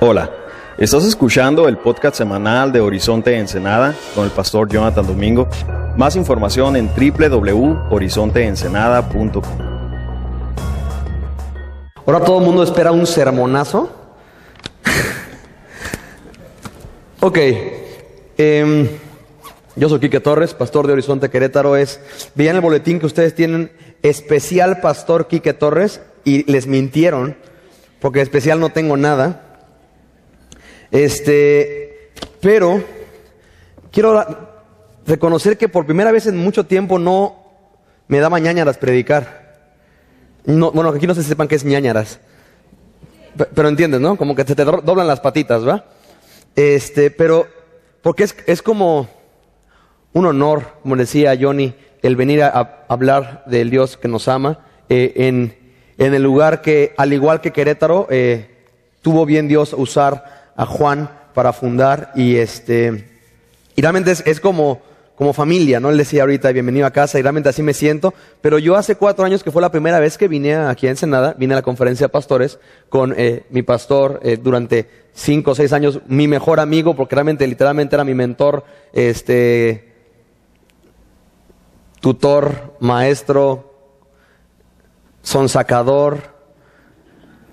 Hola, estás escuchando el podcast semanal de Horizonte Ensenada con el pastor Jonathan Domingo. Más información en www.horizonteensenada.com. Ahora todo el mundo espera un sermonazo. ok. em, yo soy Quique Torres, pastor de Horizonte Querétaro. Es, veían el boletín que ustedes tienen especial pastor Quique Torres y les mintieron porque especial no tengo nada. Este, pero quiero reconocer que por primera vez en mucho tiempo no me daba ñañaras predicar. No, bueno, aquí no si sepan qué es ñañaras. Pe- Pero entiendes, ¿no? Como que se te do- doblan las patitas, ¿va? Este, pero, porque es, es como un honor, como decía Johnny, el venir a, a hablar del Dios que nos ama eh, en, en el lugar que, al igual que Querétaro, eh, tuvo bien Dios usar a Juan para fundar y este, y realmente es, como, como familia, ¿no? Él decía ahorita, bienvenido a casa, y realmente así me siento. Pero yo hace cuatro años que fue la primera vez que vine aquí a Ensenada, vine a la conferencia de pastores con eh, mi pastor eh, durante cinco o seis años, mi mejor amigo, porque realmente literalmente era mi mentor, este, tutor, maestro, sonsacador,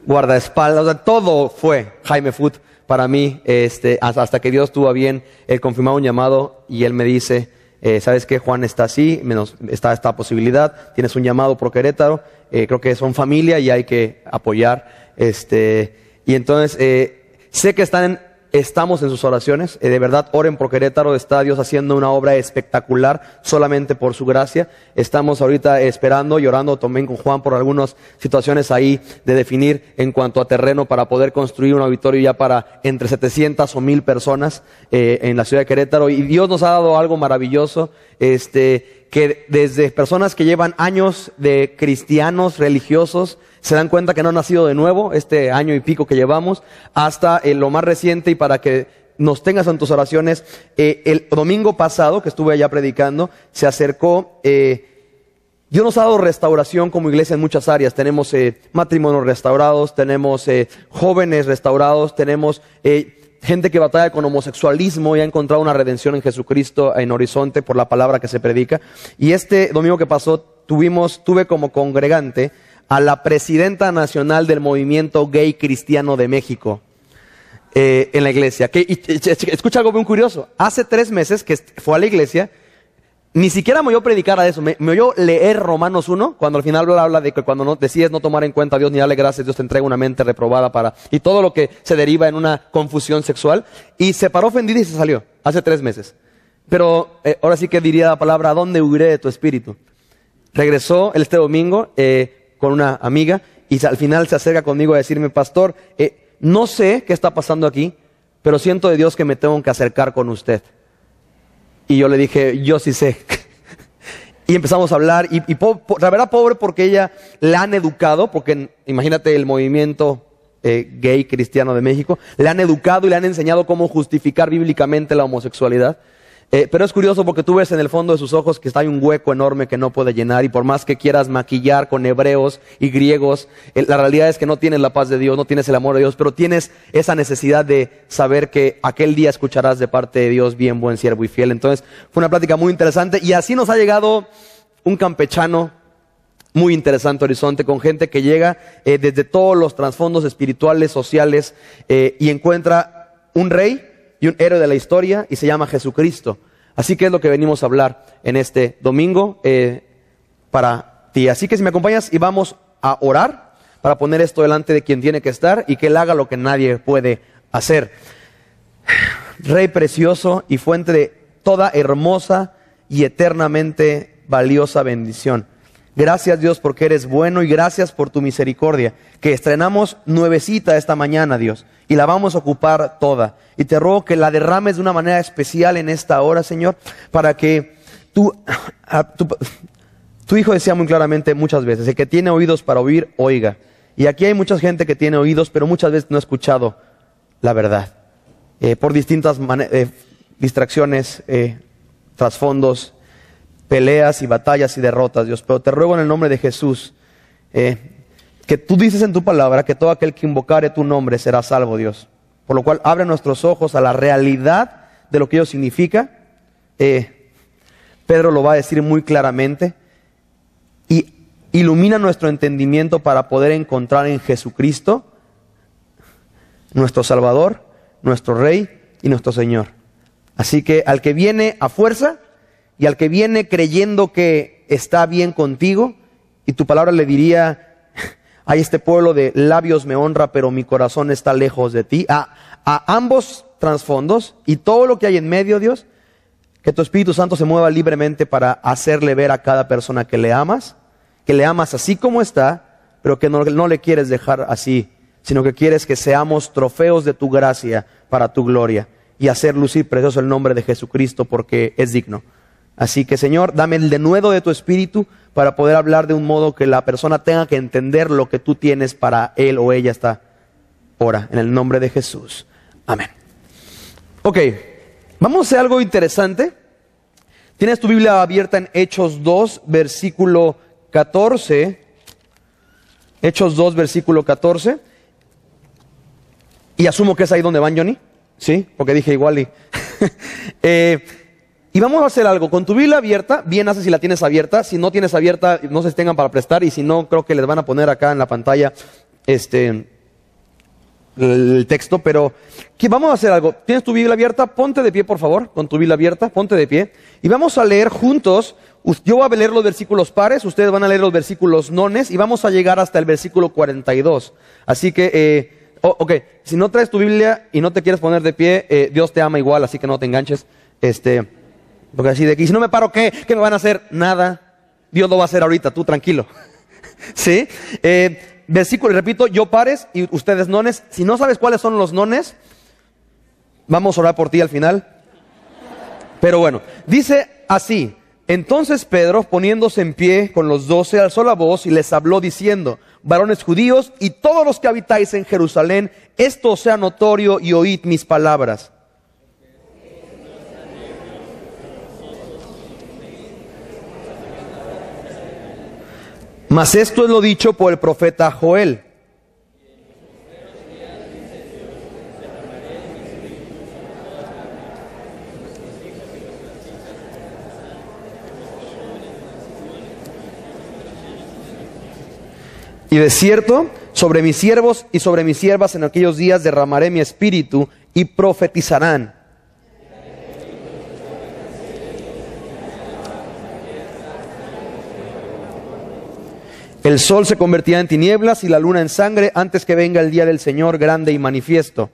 guardaespaldas, o sea, todo fue Jaime Foot para mí, este, hasta, que Dios tuvo bien el confirmar un llamado y él me dice, eh, ¿sabes qué? Juan está así, menos, está esta posibilidad, tienes un llamado por Querétaro, eh, creo que son familia y hay que apoyar, este, y entonces, eh, sé que están en, estamos en sus oraciones, eh, de verdad oren por Querétaro, está Dios haciendo una obra espectacular solamente por su gracia. Estamos ahorita esperando y orando también con Juan por algunas situaciones ahí de definir en cuanto a terreno para poder construir un auditorio ya para entre 700 o 1000 personas eh, en la ciudad de Querétaro. Y Dios nos ha dado algo maravilloso, este, que desde personas que llevan años de cristianos religiosos, se dan cuenta que no han nacido de nuevo, este año y pico que llevamos, hasta eh, lo más reciente y para que nos tengas en tus oraciones. eh, el domingo pasado que estuve allá predicando, se acercó, eh, Dios nos ha dado restauración como iglesia en muchas áreas. Tenemos eh, matrimonios restaurados, tenemos jóvenes restaurados, tenemos eh, gente que batalla con homosexualismo y ha encontrado una redención en Jesucristo en Horizonte por la palabra que se predica. Y este domingo que pasó tuvimos, tuve como congregante a la presidenta nacional del movimiento gay cristiano de México eh, en la iglesia. Que, escucha algo muy curioso. Hace tres meses que fue a la iglesia, ni siquiera me oyó predicar a eso, me, me oyó leer Romanos 1, cuando al final habla, de que cuando no, decides no tomar en cuenta a Dios ni darle gracias, Dios te entrega una mente reprobada para, y todo lo que se deriva en una confusión sexual, y se paró ofendida y se salió, hace tres meses. Pero eh, ahora sí que diría la palabra, ¿a dónde huiré de tu espíritu? regresó este domingo eh, con una amiga y al final se acerca conmigo a decirme, pastor, eh, no sé qué está pasando aquí, pero siento de Dios que me tengo que acercar con usted. Y yo le dije, yo sí sé. y empezamos a hablar, y, po- la verdad pobre porque ella la han educado, porque imagínate el movimiento eh, gay cristiano de México, le han educado y le han enseñado cómo justificar bíblicamente la homosexualidad. Eh, pero es curioso porque tú ves en el fondo de sus ojos que está un hueco enorme que no puede llenar y por más que quieras maquillar con hebreos y griegos, eh, la realidad es que no tienes la paz de Dios, no tienes el amor de Dios, pero tienes esa necesidad de saber que aquel día escucharás de parte de Dios bien buen siervo y fiel. Entonces fue una plática muy interesante y así nos ha llegado un campechano muy interesante horizonte con gente que llega eh, desde todos los trasfondos espirituales, sociales eh, y encuentra un rey y un héroe de la historia y se llama Jesucristo. Así que es lo que venimos a hablar en este domingo eh, para ti. Así que si me acompañas y vamos a orar para poner esto delante de quien tiene que estar y que él haga lo que nadie puede hacer. Rey precioso y fuente de toda hermosa y eternamente valiosa bendición. Gracias Dios porque eres bueno y gracias por tu misericordia, que estrenamos nuevecita esta mañana Dios y la vamos a ocupar toda. Y te ruego que la derrames de una manera especial en esta hora Señor, para que tú, tu, hijo decía muy claramente muchas veces, el que tiene oídos para oír, oiga. Y aquí hay mucha gente que tiene oídos, pero muchas veces no ha escuchado la verdad. Eh, por distintas eh, distracciones, eh, trasfondos, peleas y batallas y derrotas, Dios. Pero te ruego en el nombre de Jesús, eh, que tú dices en tu palabra que todo aquel que invocare tu nombre será salvo, Dios. Por lo cual abre nuestros ojos a la realidad de lo que ello significa. Eh, Pedro lo va a decir muy claramente. Y ilumina nuestro entendimiento para poder encontrar en Jesucristo nuestro Salvador, nuestro Rey y nuestro Señor. Así que al que viene a fuerza y al que viene creyendo que está bien contigo, y tu palabra le diría, hay este pueblo de labios me honra, pero mi corazón está lejos de ti, a, ambos trasfondos y todo lo que hay en medio, Dios, que tu Espíritu Santo se mueva libremente para hacerle ver a cada persona que le amas, que le amas así como está, pero que no, no le quieres dejar así, sino que quieres que seamos trofeos de tu gracia para tu gloria y hacer lucir precioso el nombre de Jesucristo porque es digno. Así que Señor, dame el denuedo de tu espíritu para poder hablar de un modo que la persona tenga que entender lo que tú tienes para él o ella esta hora, en el nombre de Jesús. Amén. Ok, vamos a hacer algo interesante. Tienes tu Biblia abierta en Hechos 2, versículo 14. Hechos 2, versículo 14. Y asumo que es ahí donde van, Johnny. Sí, porque dije igual y... eh, y vamos a hacer algo. Con tu Biblia abierta, bien haces si la tienes abierta. Si no tienes abierta, no se tengan para prestar. Y si no, creo que les van a poner acá en la pantalla este el texto. Pero que vamos a hacer algo. ¿Tienes tu Biblia abierta? Ponte de pie, por favor. Con tu Biblia abierta, ponte de pie. Y vamos a leer juntos. Yo voy a leer los versículos pares, ustedes van a leer los versículos nones y vamos a llegar hasta el versículo 42. Así que eh, ok, si no traes tu Biblia y no te quieres poner de pie, eh, Dios te ama igual, así que no te enganches. Este, porque así de aquí, si no me paro, ¿qué? ¿Qué me van a hacer? Nada. Dios lo va a hacer ahorita, tú tranquilo. ¿Sí? Eh, versículo, repito, yo pares y ustedes nones. Si no sabes cuáles son los nones, vamos a orar por ti al final. Pero bueno, dice así. Entonces Pedro, poniéndose en pie con los doce, alzó la voz y les habló diciendo, varones judíos y todos los que habitáis en Jerusalén, esto sea notorio y oíd mis palabras. Mas esto es lo dicho por el profeta Joel. Y de cierto, sobre mis siervos y sobre mis siervas en aquellos días derramaré mi espíritu y profetizarán. El sol se convertirá en tinieblas y la luna en sangre antes que venga el día del Señor grande y manifiesto.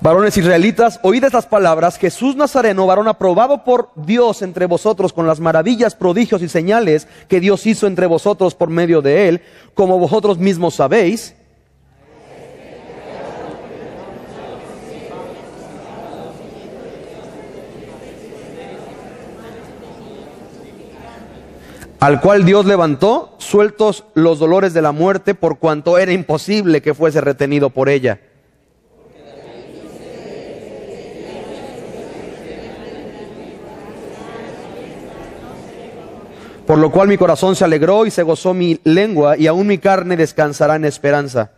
Varones israelitas, oíd estas palabras, Jesús Nazareno, varón aprobado por Dios entre vosotros con las maravillas, prodigios y señales que Dios hizo entre vosotros por medio de él, como vosotros mismos sabéis. Al cual Dios levantó, sueltos los dolores de la muerte, por cuanto era imposible que fuese retenido por ella. Por lo cual mi corazón se alegró y se gozó mi lengua, y aún mi carne descansará en esperanza.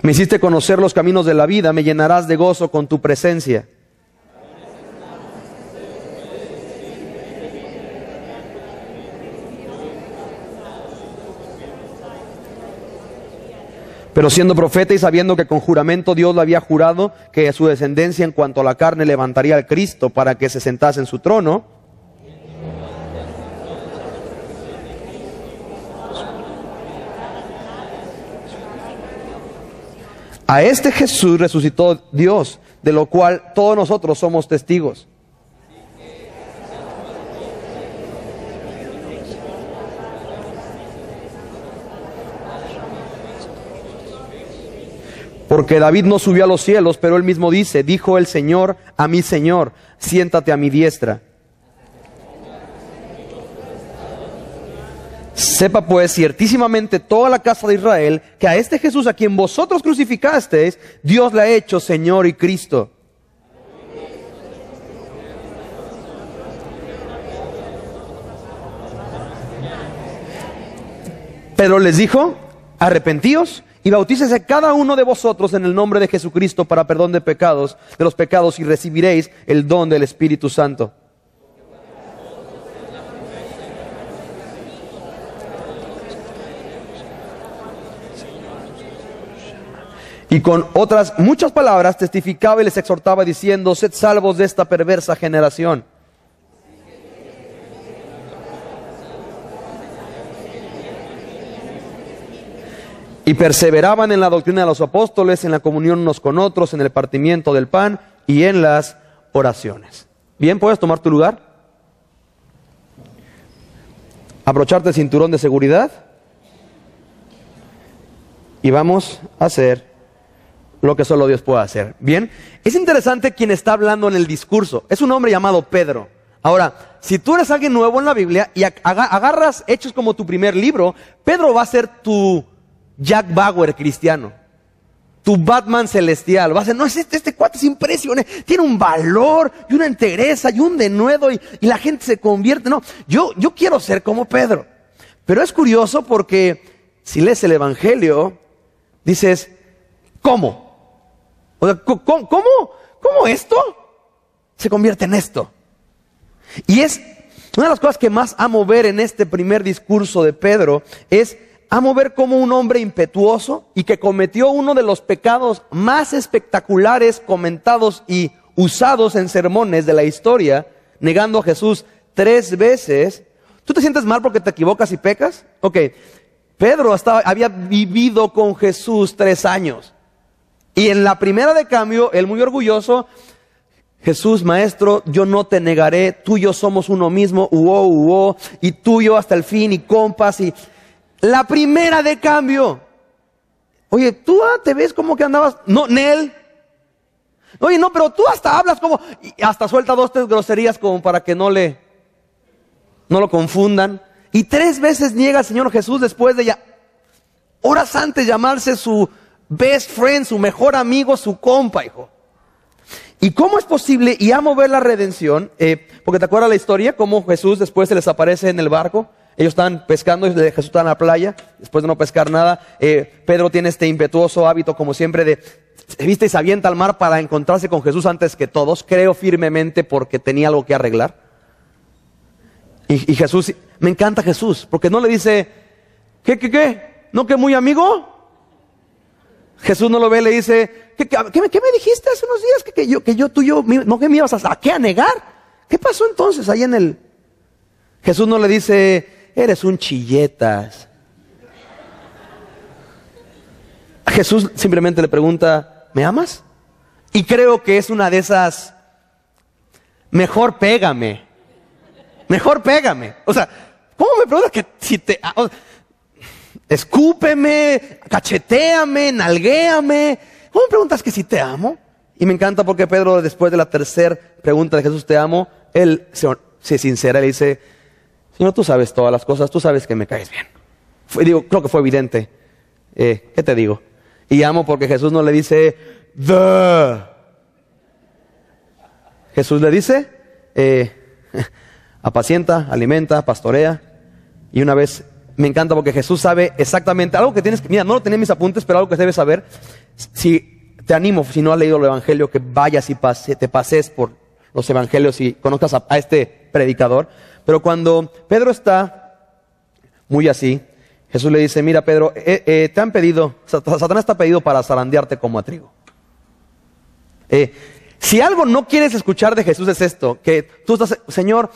Me hiciste conocer los caminos de la vida, me llenarás de gozo con tu presencia. Pero siendo profeta y sabiendo que con juramento Dios le había jurado que su descendencia en cuanto a la carne levantaría al Cristo para que se sentase en su trono, a este Jesús resucitó Dios, de lo cual todos nosotros somos testigos. Porque David no subió a los cielos, pero él mismo dice, dijo el Señor a mi Señor, siéntate a mi diestra. Sepa pues ciertísimamente toda la casa de Israel que a este Jesús a quien vosotros crucificasteis, Dios le ha hecho Señor y Cristo. Pero les dijo, arrepentíos y bautícese cada uno de vosotros en el nombre de Jesucristo para perdón de pecados, de los pecados y recibiréis el don del Espíritu Santo. Y con otras muchas palabras testificaba y les exhortaba diciendo, sed salvos de esta perversa generación. Y perseveraban en la doctrina de los apóstoles, en la comunión unos con otros, en el partimiento del pan y en las oraciones. Bien, ¿puedes tomar tu lugar? Abrocharte el cinturón de seguridad. Y vamos a hacer lo que solo Dios puede hacer. Bien, es interesante quien está hablando en el discurso. Es un hombre llamado Pedro. Ahora, si tú eres alguien nuevo en la Biblia y agarras Hechos como tu primer libro, Pedro va a ser tu Jack Bauer cristiano. Tu Batman celestial. Va a ser, no, es este, este cuate es impresionante. Tiene un valor y una entereza y un denuedo y, la gente se convierte. No, yo, yo quiero ser como Pedro. Pero es curioso porque si lees el Evangelio, dices, ¿cómo? ¿cómo, cómo, cómo esto se convierte en esto? Y es una de las cosas que más amo ver en este primer discurso de Pedro es amo ver cómo un hombre impetuoso y que cometió uno de los pecados más espectaculares comentados y usados en sermones de la historia, negando a Jesús tres veces. ¿Tú te sientes mal porque te equivocas y pecas? Ok, Pedro había vivido con Jesús tres años. Y en la primera de cambio, él muy orgulloso, Jesús, maestro, yo no te negaré, tú y yo somos uno mismo, uo, uo, y tú y yo hasta el fin, y compas, y la primera de cambio. Oye, tú ah, te ves como que andabas, no, Nel. Oye, no, pero tú hasta hablas como, y hasta suelta dos, tres groserías como para que no le, no lo confundan. Y tres veces niega al Señor Jesús después de ya, horas antes llamarse su best friend, su mejor amigo, su compa, hijo. ¿Y cómo es posible? Y amo ver la redención, eh, porque te acuerdas la historia, cómo Jesús después se les aparece en el barco. Ellos están pescando y Jesús está en la playa, después de no pescar nada. Eh, Pedro tiene este impetuoso hábito, como siempre, de viste y se avienta al mar para encontrarse con Jesús antes que todos. Creo firmemente porque tenía algo que arreglar. Y, Jesús, me encanta Jesús, porque no le dice, ¿qué, qué, qué? ¿No que muy amigo? Jesús no lo ve, le dice, ¿qué, me dijiste hace unos días? Que, yo, que yo, tú yo, no que me ibas a, ¿a qué a negar? ¿Qué pasó entonces ahí en el... Jesús no le dice, eres un chilletas. Jesús simplemente le pregunta, ¿me amas? Y creo que es una de esas, mejor pégame, mejor pégame. O sea, ¿cómo me preguntas que si te escúpeme, cacheteame, nalguéame. ¿Cómo me preguntas que si te amo? Y me encanta porque Pedro, después de la tercera pregunta de Jesús, te amo, él se, sincera y le dice, Señor, tú sabes todas las cosas, tú sabes que me caes bien. digo, creo que fue evidente. Eh, ¿Qué te digo? Y amo porque Jesús no le dice, the. Jesús le dice, eh, apacienta, alimenta, pastorea. Y una vez me encanta porque Jesús sabe exactamente algo que tienes que, mira, no lo tenía en mis apuntes, pero algo que debes saber. Si te animo, si no has leído el Evangelio, que vayas y te pases por los Evangelios y conozcas a, este predicador. Pero cuando Pedro está muy así, Jesús le dice, mira Pedro, eh, eh, te han pedido, Satanás te ha pedido para zarandearte como a trigo. Eh, si algo no quieres escuchar de Jesús es esto, que tú estás, Señor,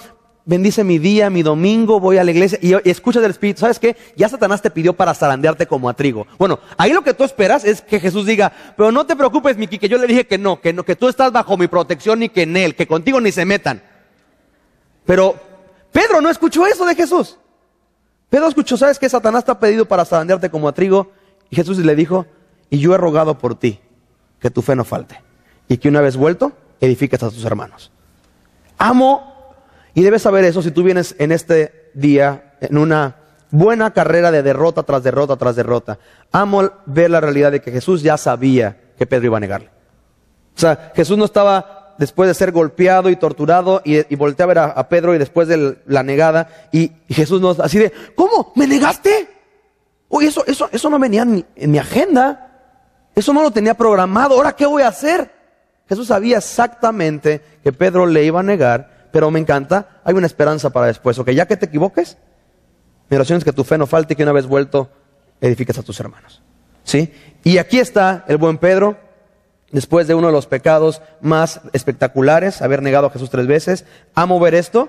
bendice mi día, mi domingo, voy a la iglesia y, escuchas del Espíritu. ¿Sabes qué? Ya Satanás te pidió para zarandearte como a trigo. Bueno, ahí lo que tú esperas es que Jesús diga, pero no te preocupes, Miki, que yo le dije que no, que no, que tú estás bajo mi protección y que en él, que contigo ni se metan. Pero Pedro no escuchó eso de Jesús. Pedro escuchó, ¿sabes qué? Satanás te ha pedido para zarandearte como a trigo. Y Jesús le dijo, y yo he rogado por ti, que tu fe no falte. Y que una vez vuelto, edifiques a tus hermanos. Amo y debes saber eso si tú vienes en este día en una buena carrera de derrota tras derrota tras derrota. Amo ver la realidad de que Jesús ya sabía que Pedro iba a negarle. O sea, Jesús no estaba después de ser golpeado y torturado y, y voltea a ver a, Pedro y después de la negada y, Jesús nos así de, ¿cómo? ¿Me negaste? Oye, eso, eso, eso no venía en mi, en mi agenda. Eso no lo tenía programado. Ahora, ¿qué voy a hacer? Jesús sabía exactamente que Pedro le iba a negar, pero me encanta, hay una esperanza para después. Ok, ya que te equivoques, mi oración es que tu fe no falte y que una vez vuelto edifiques a tus hermanos. ¿Sí? Y aquí está el buen Pedro, después de uno de los pecados más espectaculares, haber negado a Jesús tres veces. Amo ver esto.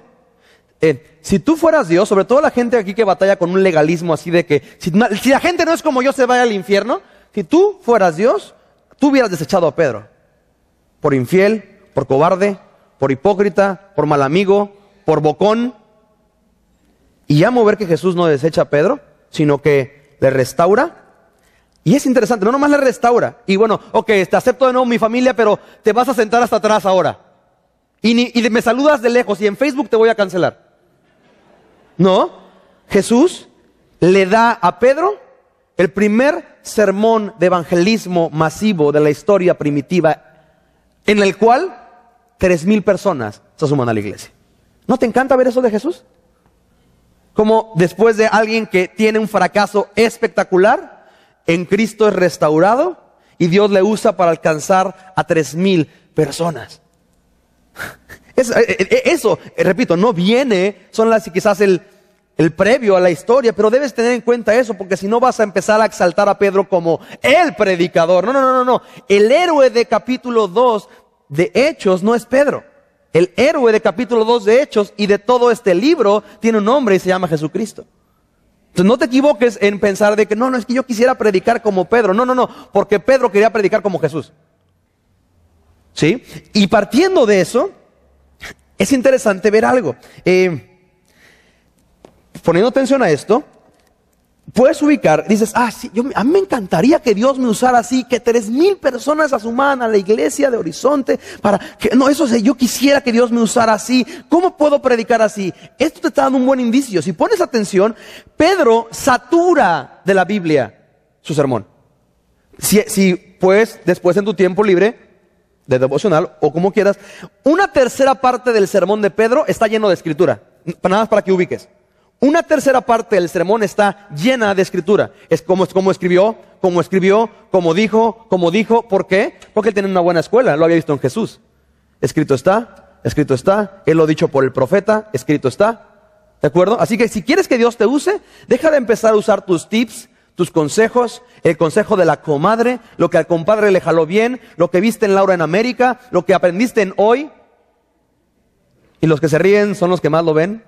Eh, si tú fueras Dios, sobre todo la gente aquí que batalla con un legalismo así de que si, si la gente no es como yo se vaya al infierno, si tú fueras Dios, tú hubieras desechado a Pedro. Por infiel, por cobarde, por hipócrita, por mal amigo, por bocón. Y amo ver que Jesús no desecha a Pedro, sino que le restaura. Y es interesante, no nomás le restaura. Y bueno, ok, te acepto de nuevo mi familia, pero te vas a sentar hasta atrás ahora. Y, y me saludas de lejos y en Facebook te voy a cancelar. No, Jesús le da a Pedro el primer sermón de evangelismo masivo de la historia primitiva, en el cual tres mil personas se suman a la iglesia. ¿No te encanta ver eso de Jesús? Como después de alguien que tiene un fracaso espectacular, en Cristo es restaurado y Dios le usa para alcanzar a tres mil personas. Eso, eh, eh, eso, eh, repito, no viene, son las quizás el, el previo a la historia, pero debes tener en cuenta eso, porque si no vas a empezar a exaltar a Pedro como el predicador. No, no, no, no, no. El héroe de capítulo 2 de Hechos no es Pedro. El héroe de capítulo 2 de Hechos y de todo este libro tiene un nombre y se llama Jesucristo. Entonces no te equivoques en pensar de que no, no es que yo quisiera predicar como Pedro. No, no, no, porque Pedro quería predicar como Jesús. ¿Sí? Y partiendo de eso, es interesante ver algo. Eh, poniendo atención a esto, puedes ubicar, dices, ah, sí, yo, a mí me encantaría que Dios me usara así, que tres mil personas asuman a la iglesia de Horizonte para que, no, eso sé, yo quisiera que Dios me usara así. ¿Cómo puedo predicar así? Esto te está dando un buen indicio. Si pones atención, Pedro satura de la Biblia su sermón. Si, si pues después en tu tiempo libre, de devocional o como quieras, una tercera parte del sermón de Pedro está lleno de escritura. Nada más para que ubiques. Una tercera parte del sermón está llena de escritura. Es como, como escribió, como escribió, como dijo, como dijo. ¿Por qué? Porque él una buena escuela, lo había visto en Jesús. Escrito está, escrito está, él lo ha dicho por el profeta, escrito está. ¿De acuerdo? Así que si quieres que Dios te use, deja de empezar a usar tus tips, tus consejos, el consejo de la comadre, lo que al compadre le jaló bien, lo que viste en Laura en América, lo que aprendiste en hoy. Y los que se ríen son los que más lo ven.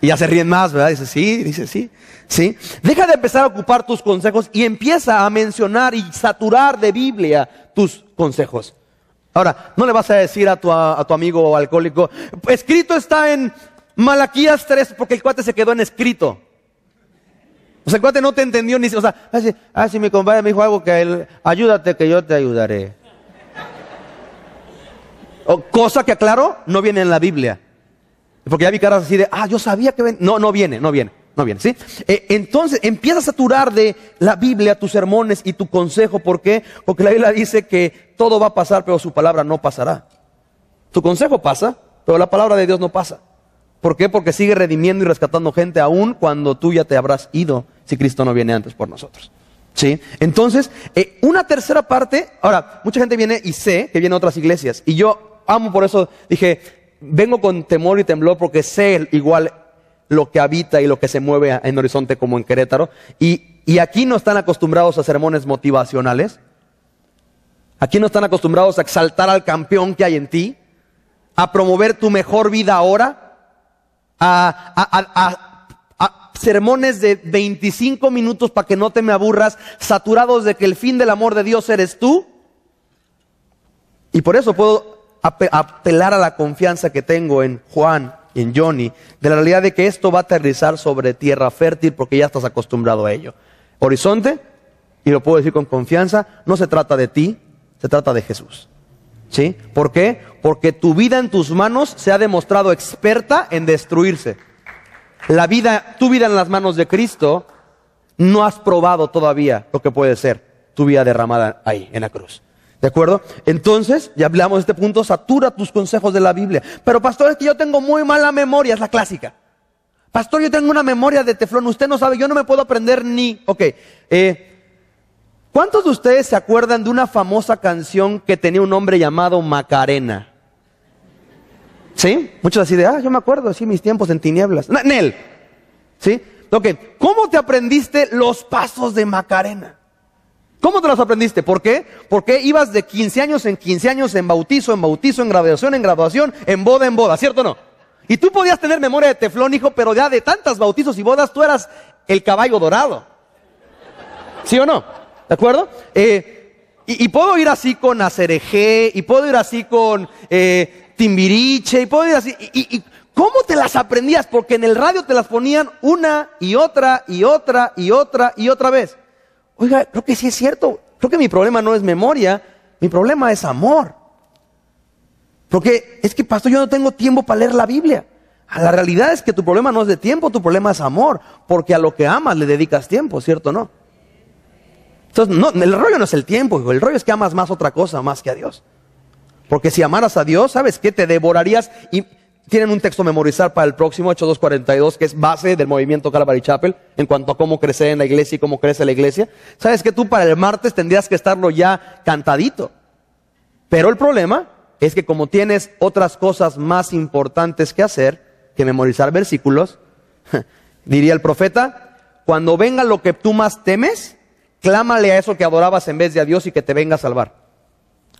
Y ya se ríen más, ¿verdad? Dice, sí, dice, sí, sí. Deja de empezar a ocupar tus consejos y empieza a mencionar y saturar de Biblia tus consejos. Ahora, no le vas a decir a tu, a, tu amigo alcohólico, escrito está en Malaquías 3, porque el cuate se quedó en escrito. O sea, el cuate no te entendió ni, o sea, ah, si mi compadre me dijo algo que él, ayúdate que yo te ayudaré. O, cosa que aclaro, no viene en la Biblia. Porque ya vi caras así de, ah, yo sabía que ven. No, no viene, no viene, no viene, ¿sí? Eh, entonces empieza a saturar de la Biblia tus sermones y tu consejo. ¿Por qué? Porque la Biblia dice que todo va a pasar, pero su palabra no pasará. Tu consejo pasa, pero la palabra de Dios no pasa. ¿Por qué? Porque sigue redimiendo y rescatando gente aún cuando tú ya te habrás ido si Cristo no viene antes por nosotros. ¿Sí? Entonces, eh, una tercera parte, ahora, mucha gente viene y sé que viene a otras iglesias. Y yo amo por eso, dije, vengo con temor y temblor porque sé igual lo que habita y lo que se mueve en Horizonte como en Querétaro. Y, y aquí no están acostumbrados a sermones motivacionales. Aquí no están acostumbrados a exaltar al campeón que hay en ti, a promover tu mejor vida ahora, a, a, a, a sermones de 25 minutos para que no te me aburras, saturados de que el fin del amor de Dios eres tú. Y por eso puedo apelar a la confianza que tengo en Juan en Johnny, de la realidad de que esto va a aterrizar sobre tierra fértil porque ya estás acostumbrado a ello. Horizonte, y lo puedo decir con confianza, no se trata de ti, se trata de Jesús. ¿Sí? ¿Por qué? Porque tu vida en tus manos se ha demostrado experta en destruirse. La vida, tu vida en las manos de Cristo, no has probado todavía lo que puede ser tu vida derramada ahí, en la cruz. ¿De acuerdo? Entonces, ya hablamos de este punto, satura tus consejos de la Biblia. Pero pastor, es que yo tengo muy mala memoria, es la clásica. Pastor, yo tengo una memoria de teflón, usted no sabe, yo no me puedo aprender ni... Ok, eh, ¿cuántos de ustedes se acuerdan de una famosa canción que tenía un hombre llamado Macarena? ¿Sí? Muchos así de, ah, yo me acuerdo, sí, mis tiempos en tinieblas. Nel, ¿sí? Ok, ¿cómo te aprendiste los pasos de Macarena? ¿Cómo te los aprendiste? ¿Por qué? Porque ibas de 15 años en 15 años, en bautizo, en bautizo, en graduación, en graduación, en boda, en boda, ¿cierto o no? Y tú podías tener memoria de teflón, hijo, pero ya de tantas bautizos y bodas, tú eras el caballo dorado. ¿Sí o no? ¿De acuerdo? Eh, y, puedo ir así con Acereje, y puedo ir así con eh, Timbiriche, y puedo ir así. Y, y, ¿Cómo te las aprendías? Porque en el radio te las ponían una y otra y otra y otra y otra vez. Oiga, creo que sí es cierto. Creo que mi problema no es memoria, mi problema es amor. Porque es que, pastor, yo no tengo tiempo para leer la Biblia. La realidad es que tu problema no es de tiempo, tu problema es amor, porque a lo que amas le dedicas tiempo, ¿cierto o no? Entonces, no, el rollo no es el tiempo, el rollo es que amas más otra cosa más que a Dios. Porque si amaras a Dios, ¿sabes qué? Te devorarías y tienen un texto memorizar para el próximo, Hechos 2.42, que es base del movimiento Calvary Chapel en cuanto a cómo crecer en la iglesia y cómo crece la iglesia. ¿Sabes que tú para el martes tendrías que estarlo ya cantadito? Pero el problema es que como tienes otras cosas más importantes que hacer que memorizar versículos, diría el profeta, cuando venga lo que tú más temes, clámale a eso que adorabas en vez de a Dios y que te venga a salvar.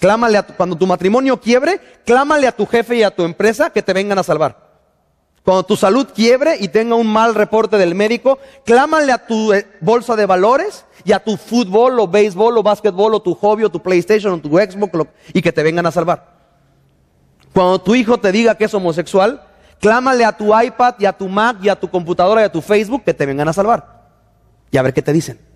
Clámale a cuando tu matrimonio quiebre, clámale a tu jefe y a tu empresa que te vengan a salvar. Cuando tu salud quiebre y tenga un mal reporte del médico, clámale a tu eh, bolsa de valores y a tu fútbol o béisbol o básquetbol o tu hobby o tu PlayStation o tu Xbox y que te vengan a salvar. Cuando tu hijo te diga que es homosexual, clámale a tu iPad y a tu Mac y a tu computadora y a tu Facebook que te vengan a salvar. Y a ver qué te dicen.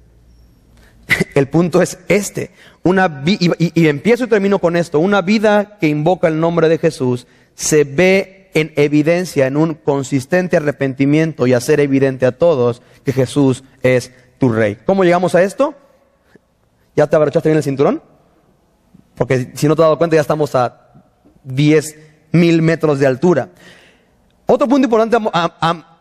El punto es este. Una y, empiezo y termino con esto. Una vida que invoca el nombre de Jesús se ve en evidencia, en un consistente arrepentimiento y hacer evidente a todos que Jesús es tu rey. ¿Cómo llegamos a esto? ¿Ya te abrochaste bien el cinturón? Porque si no te has dado cuenta, ya estamos a 10 mil metros de altura. Otro punto importante a,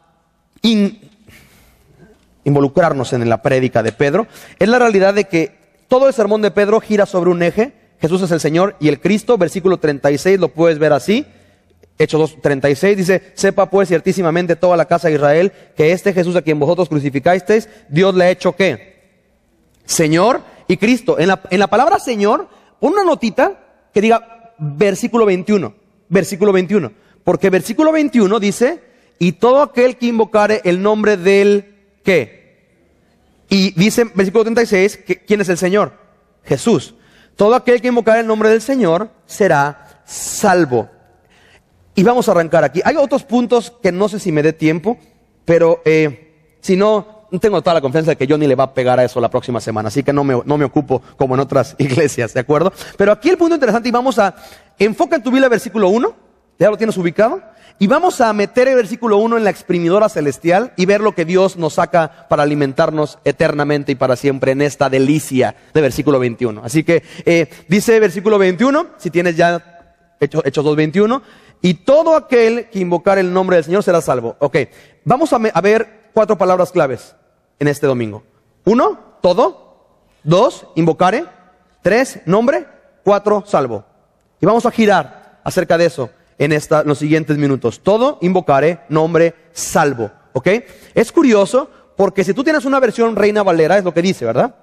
involucrarnos en la prédica de Pedro es la realidad de que todo el sermón de Pedro gira sobre un eje. Jesús es el Señor y el Cristo, versículo 36, lo puedes ver así. Hechos 2.36 dice, sepa pues ciertísimamente toda la casa de Israel que este Jesús a quien vosotros crucificasteis, Dios le ha hecho qué? Señor y Cristo. En la, en la palabra Señor, pon una notita que diga versículo 21. Versículo 21. Porque versículo 21 dice, y todo aquel que invocare el nombre del qué. Y dice versículo 36, que, ¿quién es el Señor? Jesús. Todo aquel que invocare el nombre del Señor será salvo. Y vamos a arrancar aquí. Hay otros puntos que no sé si me dé tiempo, pero eh, si no, tengo toda la confianza de que Johnny le va a pegar a eso la próxima semana, así que no me, no me ocupo como en otras iglesias, ¿de acuerdo? Pero aquí el punto interesante y vamos a, enfoca en tu el versículo 1, ya lo tienes ubicado, y vamos a meter el versículo 1 en la exprimidora celestial y ver lo que Dios nos saca para alimentarnos eternamente y para siempre en esta delicia de versículo 21. Así que eh, dice versículo 21, si tienes ya Hechos, Hechos 2.21, y todo aquel que invocar el nombre del Señor será salvo. Ok, vamos a, a ver cuatro palabras claves en este domingo. Uno, todo. Dos, invocare. Tres, nombre. Cuatro, salvo. Y vamos a girar acerca de eso en, esta, los siguientes minutos. Todo, invocare, nombre, salvo. ¿Ok? Es curioso porque si tú tienes una versión Reina Valera, es lo que dice, ¿verdad?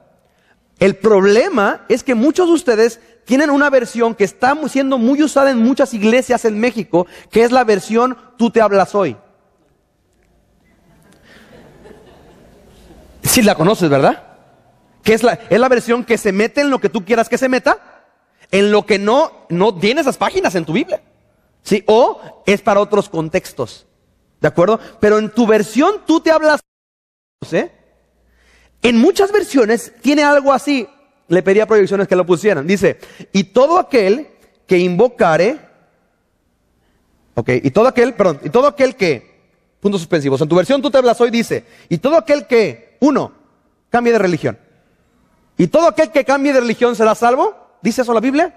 El problema es que muchos de ustedes tienen una versión que está siendo muy usada en muchas iglesias en México, que es la versión Tú te hablas hoy. Si la conoces, ¿verdad? Que es la, es la versión que se mete en lo que tú quieras que se meta, en lo que no, no tiene esas páginas en tu Biblia. ¿Sí? O es para otros contextos. ¿De acuerdo? Pero en tu versión tú te hablas. ¿eh? En muchas versiones tiene algo así. Le pedí a proyecciones que lo pusieran. Dice, y todo aquel que invocare, ok, y todo aquel, perdón, y todo aquel que, puntos suspensivos, en tu versión tú te hablas hoy dice, y todo aquel que uno, cambie de religión. ¿Y todo aquel que cambie de religión será salvo? ¿Dice eso la Biblia?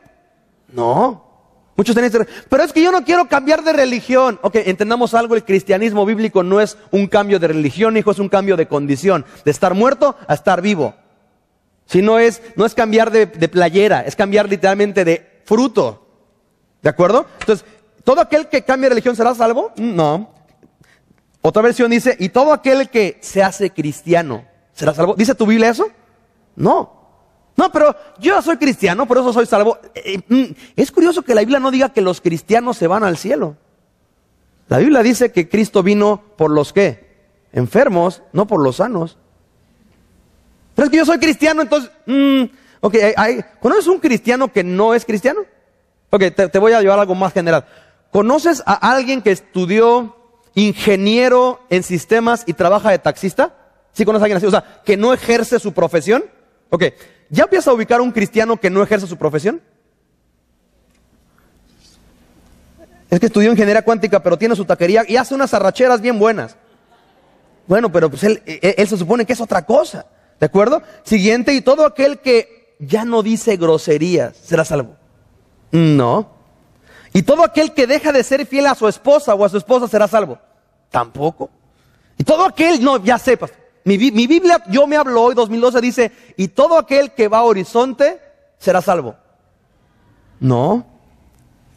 No. Muchos tienen pero es que yo no quiero cambiar de religión. Ok, entendamos algo, el cristianismo bíblico no es un cambio de religión, hijo, es un cambio de condición, de estar muerto a estar vivo. Si no es, no es cambiar de, de playera, es cambiar literalmente de fruto. ¿De acuerdo? Entonces, ¿todo aquel que cambie de religión será salvo? No. Otra versión dice, ¿y todo aquel que se hace cristiano será salvo? ¿Dice tu Biblia eso? No. No, pero yo soy cristiano, por eso soy salvo. Eh, mm, es curioso que la Biblia no diga que los cristianos se van al cielo. La Biblia dice que Cristo vino por los que? Enfermos, no por los sanos. Pero es que yo soy cristiano, entonces, mm, ok, hay, ¿conoces un cristiano que no es cristiano? Ok, te, te voy a llevar algo más general. ¿Conoces a alguien que estudió ingeniero en sistemas y trabaja de taxista? ¿Sí conoces a alguien así? O sea, que no ejerce su profesión. Ok, ¿Ya empieza a ubicar a un cristiano que no ejerce su profesión? Es que estudió ingeniería cuántica, pero tiene su taquería y hace unas arracheras bien buenas. Bueno, pero pues él, él, se supone que es otra cosa. ¿De acuerdo? Siguiente, y todo aquel que ya no dice groserías, ¿será salvo? No. Y todo aquel que deja de ser fiel a su esposa o a su esposa será salvo. Tampoco. Y todo aquel, no, ya sepas, mi, Biblia, yo me hablo hoy, 2012, dice, y todo aquel que va a horizonte será salvo. No.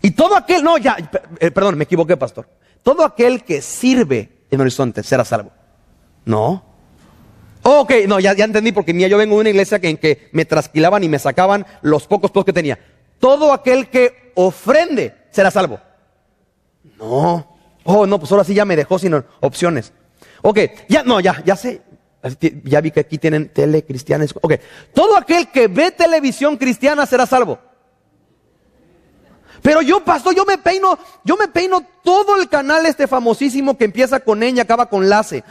Y todo aquel, no, ya, eh, perdón, me equivoqué, pastor. Todo aquel que sirve en horizonte será salvo. No. ok, no, ya, ya entendí porque mía, yo vengo de una iglesia que, en que me trasquilaban y me sacaban los pocos pocos que tenía. Todo aquel que ofrende será salvo. No. Oh, no, pues ahora sí ya me dejó sin opciones. Ok, ya, no, ya, ya sé, ya vi que aquí tienen tele cristiana. Ok, todo aquel que ve televisión cristiana será salvo. Pero yo, pastor, yo me peino, yo me peino todo el canal este famosísimo que empieza con N y acaba con Lace.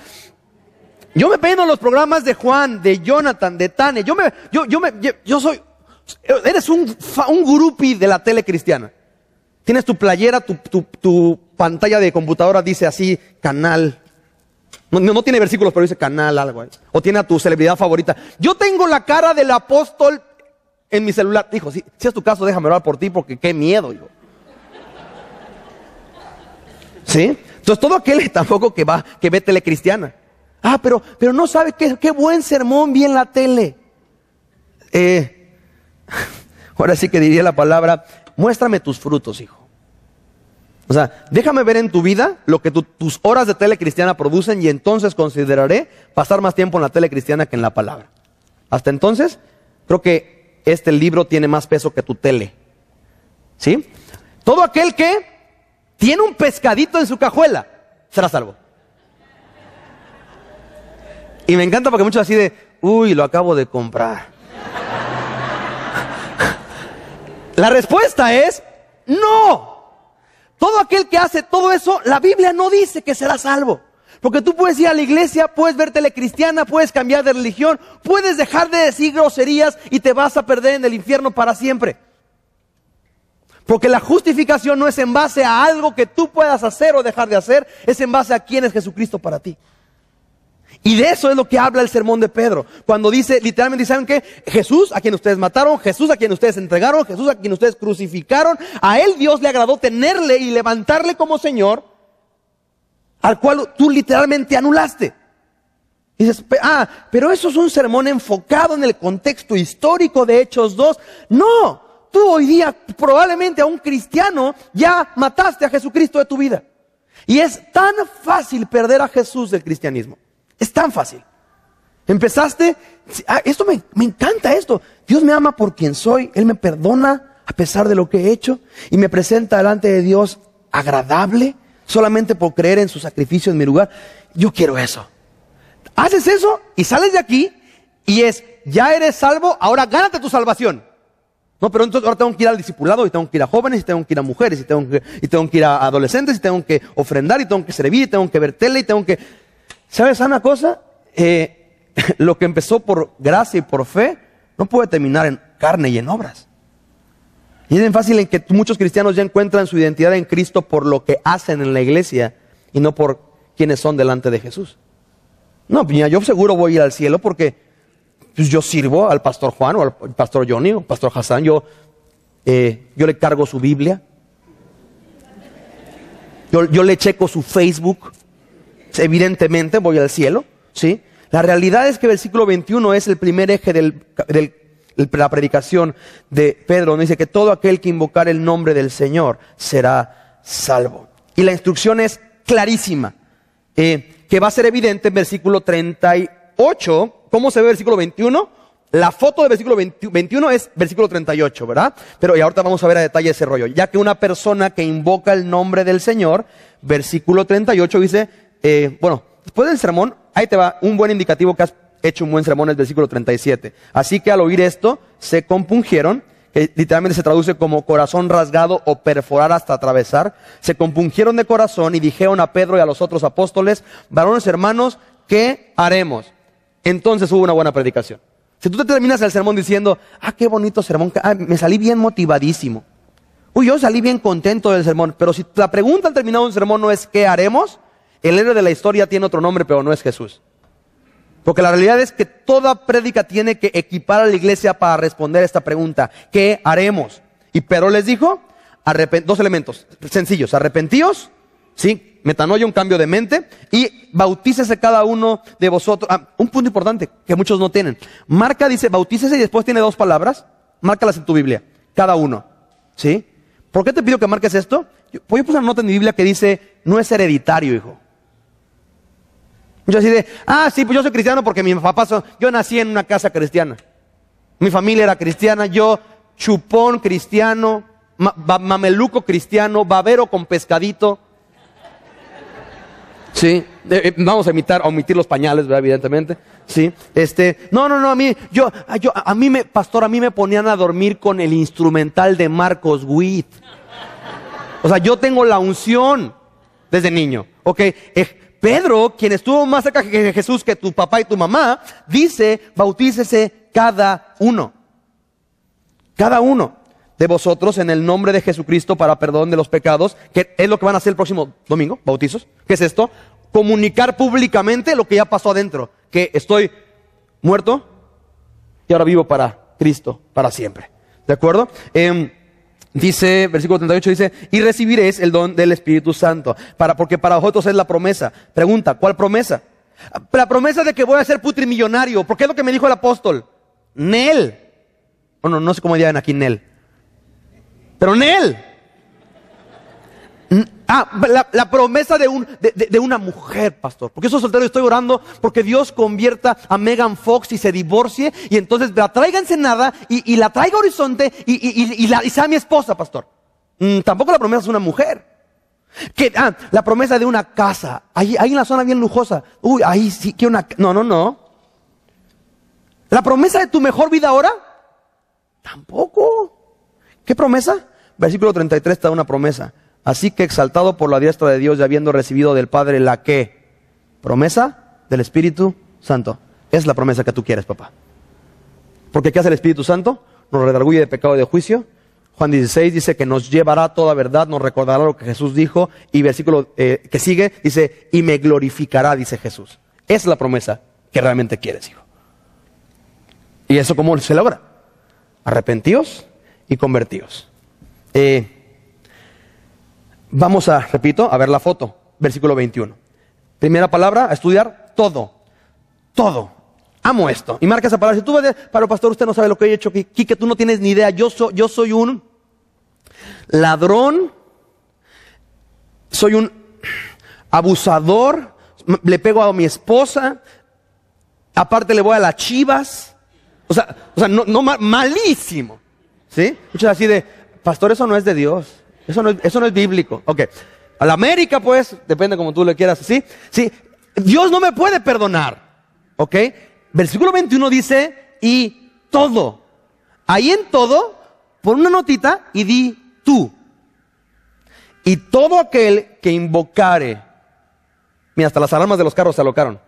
Yo me peino los programas de Juan, de Jonathan, de Tane. Yo me, yo, yo me, yo, soy, eres un, un grupi de la tele cristiana. Tienes tu playera, tu, tu, tu pantalla de computadora dice así, canal no, tiene versículos, pero dice canal, algo. O tiene a tu celebridad favorita. Yo tengo la cara del apóstol en mi celular. Dijo, si, es tu caso, déjame orar por ti porque qué miedo. Hijo. ¿Sí? Entonces todo aquel tampoco que va, que ve tele cristiana. Ah, pero, pero no sabe qué, qué buen sermón vi en la tele. Eh, ahora sí que diría la palabra, muéstrame tus frutos, hijo. O sea, déjame ver en tu vida lo que tus horas de tele cristiana producen y entonces consideraré pasar más tiempo en la tele cristiana que en la palabra. Hasta entonces, creo que este libro tiene más peso que tu tele. ¿Sí? Todo aquel que tiene un pescadito en su cajuela será salvo. Y me encanta porque muchos así de, uy, lo acabo de comprar. La respuesta es, no. Todo aquel que hace todo eso, la Biblia no dice que será salvo. Porque tú puedes ir a la iglesia, puedes verte cristiana, puedes cambiar de religión, puedes dejar de decir groserías y te vas a perder en el infierno para siempre. Porque la justificación no es en base a algo que tú puedas hacer o dejar de hacer, es en base a quién es Jesucristo para ti. Y de eso es lo que habla el sermón de Pedro. Cuando dice, literalmente, ¿saben qué? Jesús a quien ustedes mataron, Jesús a quien ustedes entregaron, Jesús a quien ustedes crucificaron, a él Dios le agradó tenerle y levantarle como Señor, al cual tú literalmente anulaste. Y dices, ah, pero eso es un sermón enfocado en el contexto histórico de Hechos 2. No, tú hoy día probablemente a un cristiano ya mataste a Jesucristo de tu vida. Y es tan fácil perder a Jesús del cristianismo. Es tan fácil. Empezaste, ah, esto me, me encanta esto. Dios me ama por quien soy, Él me perdona a pesar de lo que he hecho y me presenta delante de Dios agradable solamente por creer en su sacrificio en mi lugar. Yo quiero eso. Haces eso y sales de aquí y es, ya eres salvo, ahora gánate tu salvación. No, pero entonces ahora tengo que ir al discipulado y tengo que ir a jóvenes y tengo que ir a mujeres y tengo que, y tengo que ir a adolescentes y tengo que ofrendar y tengo que servir y tengo que ver tele y tengo que... ¿Sabes una cosa? Eh, lo que empezó por gracia y por fe no puede terminar en carne y en obras. Y es bien fácil en que muchos cristianos ya encuentran su identidad en Cristo por lo que hacen en la iglesia y no por quienes son delante de Jesús. No, piña, yo seguro voy a ir al cielo porque pues, yo sirvo al pastor Juan o al pastor Johnny o al pastor Hassan, yo, eh, yo le cargo su Biblia, yo, yo le checo su Facebook, evidentemente voy al cielo, ¿sí? La realidad es que el versículo 21 es el primer eje de la predicación de Pedro, donde dice que todo aquel que invocar el nombre del Señor será salvo. Y la instrucción es clarísima, eh, que va a ser evidente en versículo 38. ¿Cómo se ve el versículo 21? La foto del versículo 21 es versículo 38, ¿verdad? Pero y ahorita vamos a ver a detalle ese rollo. Ya que una persona que invoca el nombre del Señor, versículo 38 dice, eh, bueno, después del sermón, ahí te va un buen indicativo que has hecho un buen sermón, el versículo 37. Así que al oír esto, se compungieron, que literalmente se traduce como corazón rasgado o perforar hasta atravesar, se compungieron de corazón y dijeron a Pedro y a los otros apóstoles, varones hermanos, ¿qué haremos? Entonces hubo una buena predicación. Si tú te terminas el sermón diciendo, ah, qué bonito sermón, ah, me salí bien motivadísimo. Uy, yo salí bien contento del sermón. Pero si la pregunta al terminar un sermón no es ¿qué haremos? El héroe de la historia tiene otro nombre, pero no es Jesús. Porque la realidad es que toda prédica tiene que equipar a la iglesia para responder esta pregunta. ¿Qué haremos? Y Pedro les dijo, dos elementos sencillos. Arrepentíos, ¿sí? metanoia, un cambio de mente, y bautícese cada uno de vosotros. Ah, un punto importante que muchos no tienen. Marca dice bautícese y después tiene dos palabras. Márcalas en tu Biblia, cada uno. ¿Sí? ¿Por qué te pido que marques esto? Voy a poner una nota en mi Biblia que dice, no es hereditario, hijo. Yo así de, ah, sí, pues yo soy cristiano porque mi papá, yo nací en una casa cristiana. Mi familia era cristiana, yo chupón cristiano, mameluco cristiano, babero con pescadito. Sí, eh, vamos a imitar, a omitir los pañales, evidentemente. Sí, este, no, no, no, a mí, yo, yo, a mí me, pastor, a mí me ponían a dormir con el instrumental de Marcos Witt. O sea, yo tengo la unción desde niño, ¿ok? Eh, Pedro, quien estuvo más cerca de Jesús que tu papá y tu mamá, dice, bautícese cada uno. Cada uno de vosotros en el nombre de Jesucristo para perdón de los pecados, que es lo que van a hacer el próximo domingo, bautizos. ¿Qué es esto? Comunicar públicamente lo que ya pasó adentro, que estoy muerto y ahora vivo para Cristo, para siempre. ¿De acuerdo? Em, dice, versículo 38 dice, y recibiréis el don del Espíritu Santo, para, porque para vosotros es la promesa. Pregunta, ¿cuál promesa? La promesa de que voy a ser putrimillonario, porque es lo que me dijo el apóstol. Nel. Bueno, no sé cómo digan aquí Nel. Pero en él. Ah, la, promesa de, un, de, una mujer, pastor. Porque eso soltero estoy orando porque Dios convierta a Megan Fox y se divorcie y entonces la traiga nada y, y la traiga Horizonte y, sea mi esposa, pastor. Mm, tampoco la promesa es una mujer. Ah, la promesa de una casa. Ahí, ahí en la zona bien lujosa. Uy, ahí sí que una... No, no, no. La promesa de tu mejor vida ahora. Tampoco. ¿Qué promesa? Versículo 33 está una promesa. Así que exaltado por la diestra de Dios y habiendo recibido del Padre la que promesa del Espíritu Santo. Es la promesa que tú quieres, papá. Porque ¿qué hace el Espíritu Santo? Nos redarguye de pecado y de juicio. Juan 16 dice que nos llevará toda verdad, nos recordará lo que Jesús dijo. Y versículo eh, que sigue dice, y me glorificará, dice Jesús. Es la promesa que realmente quieres, hijo. ¿Y eso cómo se logra? Arrepentíos y convertidos. Eh, vamos a, repito, a ver la foto, versículo 21. Primera palabra, a estudiar todo, todo. Amo esto. Y marca esa palabra. Si tú vas a pero pastor, usted no sabe lo que he hecho, que tú no tienes ni idea. Yo, yo soy un ladrón, soy un abusador, le pego a mi esposa, aparte le voy a las chivas. O sea, o sea no, no malísimo. ¿Sí? Muchos así de, pastor, eso no es de Dios. Eso no es, eso no es bíblico. Ok. A la América, pues, depende como tú le quieras, ¿sí? Sí. Dios no me puede perdonar. ¿Ok? Versículo 21 dice, y todo. Ahí en todo, pon una notita y di tú. Y todo aquel que invocare. Mira, hasta las alarmas de los carros se alocaron.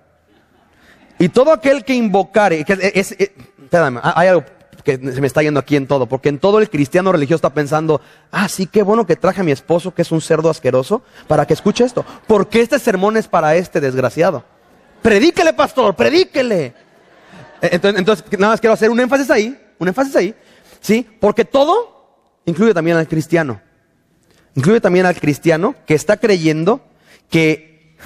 Y todo aquel que invocare. Que es, espérame, hay algo que se me está yendo aquí en todo, porque en todo el cristiano religioso está pensando, ah, sí, qué bueno que traje a mi esposo, que es un cerdo asqueroso, para que escuche esto. Porque este sermón es para este desgraciado. Predíquele, pastor, predíquele. Eh, entonces, entonces, nada más quiero hacer un énfasis ahí, un énfasis ahí, ¿sí? Porque todo incluye también al cristiano. incluye también al cristiano que está creyendo que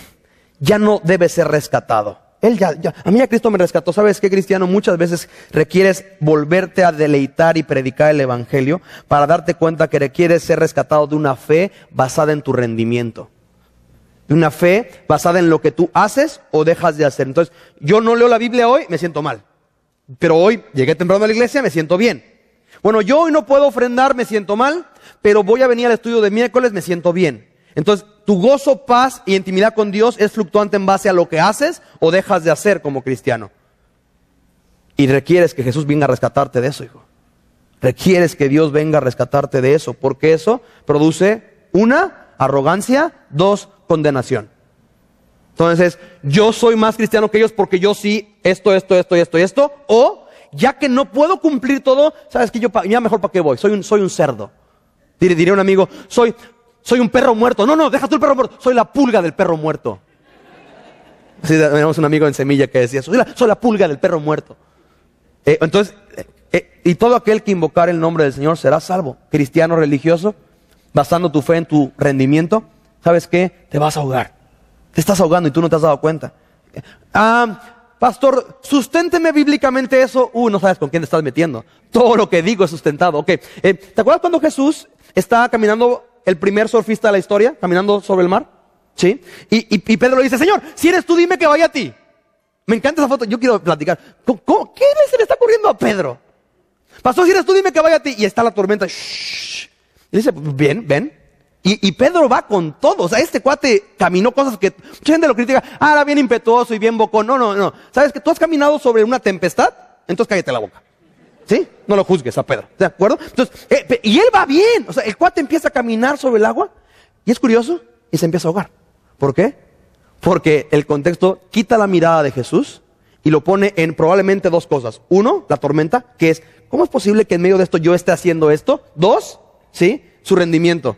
ya no debe ser rescatado. Él ya, ya, a mí ya Cristo me rescató. ¿Sabes qué, cristiano? Muchas veces requieres volverte a deleitar y predicar el Evangelio para darte cuenta que requieres ser rescatado de una fe basada en tu rendimiento. De una fe basada en lo que tú haces o dejas de hacer. Entonces, yo no leo la Biblia hoy, me siento mal. Pero hoy llegué temprano a la iglesia, me siento bien. Bueno, yo hoy no puedo ofrendar, me siento mal, pero voy a venir al estudio de miércoles, me siento bien. Entonces, tu gozo, paz y intimidad con Dios es fluctuante en base a lo que haces o dejas de hacer como cristiano. Y requieres que Jesús venga a rescatarte de eso, hijo. Requieres que Dios venga a rescatarte de eso, porque eso produce una, arrogancia, dos, condenación. Entonces, yo soy más cristiano que ellos porque yo sí, esto, esto, esto esto esto, o ya que no puedo cumplir todo, sabes que yo ya mejor para qué voy, soy un, soy un cerdo. Diría un amigo, soy, soy un perro muerto. No, no, deja tú el perro muerto. Soy la pulga del perro muerto. Sí, tenemos un amigo en Semilla que decía, soy la, soy la pulga del perro muerto. Eh, entonces, eh, eh, y todo aquel que invocar el nombre del Señor será salvo. Cristiano religioso, basando tu fe en tu rendimiento, ¿sabes qué? Te vas a ahogar. Te estás ahogando y tú no te has dado cuenta. Ah, pastor, susténteme bíblicamente eso. Uh, no sabes con quién te estás metiendo. Todo lo que digo es sustentado. Ok. ¿Te acuerdas cuando Jesús estaba caminando el primer surfista de la historia, caminando sobre el mar. ¿Sí? Y, Pedro le dice, Señor, si eres tú, dime que vaya a ti. Me encanta esa foto, yo quiero platicar. ¿Cómo, ¿Qué se le está ocurriendo a Pedro? Pastor, si eres tú, dime que vaya a ti. Y está la tormenta. Shh. Y dice, bien, ven. Y, Pedro va con todo. O sea, este cuate caminó cosas que mucha gente lo critica. Ah, era bien impetuoso y bien bocón. No, no, no. ¿Sabes que tú has caminado sobre una tempestad? Entonces cállate la boca. ¿Sí? No lo juzgues a Pedro. ¿De acuerdo? Entonces, eh, y él va bien. O sea, el cuate empieza a caminar sobre el agua y es curioso y se empieza a ahogar. ¿Por qué? Porque el contexto quita la mirada de Jesús y lo pone en probablemente dos cosas. Uno, la tormenta, que es, ¿cómo es posible que en medio de esto yo esté haciendo esto? Dos, ¿sí? Su rendimiento.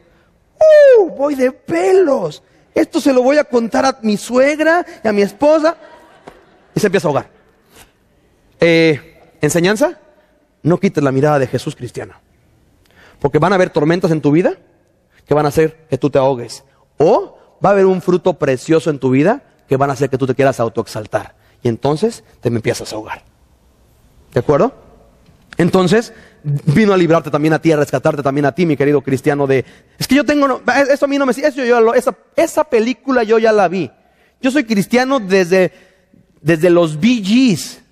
¡Uh! Voy de pelos. Esto se lo voy a contar a mi suegra y a mi esposa. Y se empieza a ahogar. Eh, ¿Enseñanza? No quites la mirada de Jesús cristiano. Porque van a haber tormentas en tu vida que van a hacer que tú te ahogues. O va a haber un fruto precioso en tu vida que van a hacer que tú te quieras autoexaltar. Y entonces te me empiezas a ahogar. ¿De acuerdo? Entonces, vino a librarte también a ti, a rescatarte también a ti, mi querido cristiano, de, es que yo tengo, no, eso a mí no me, eso yo, esa, esa película yo ya la vi. Yo soy cristiano desde, desde los BGs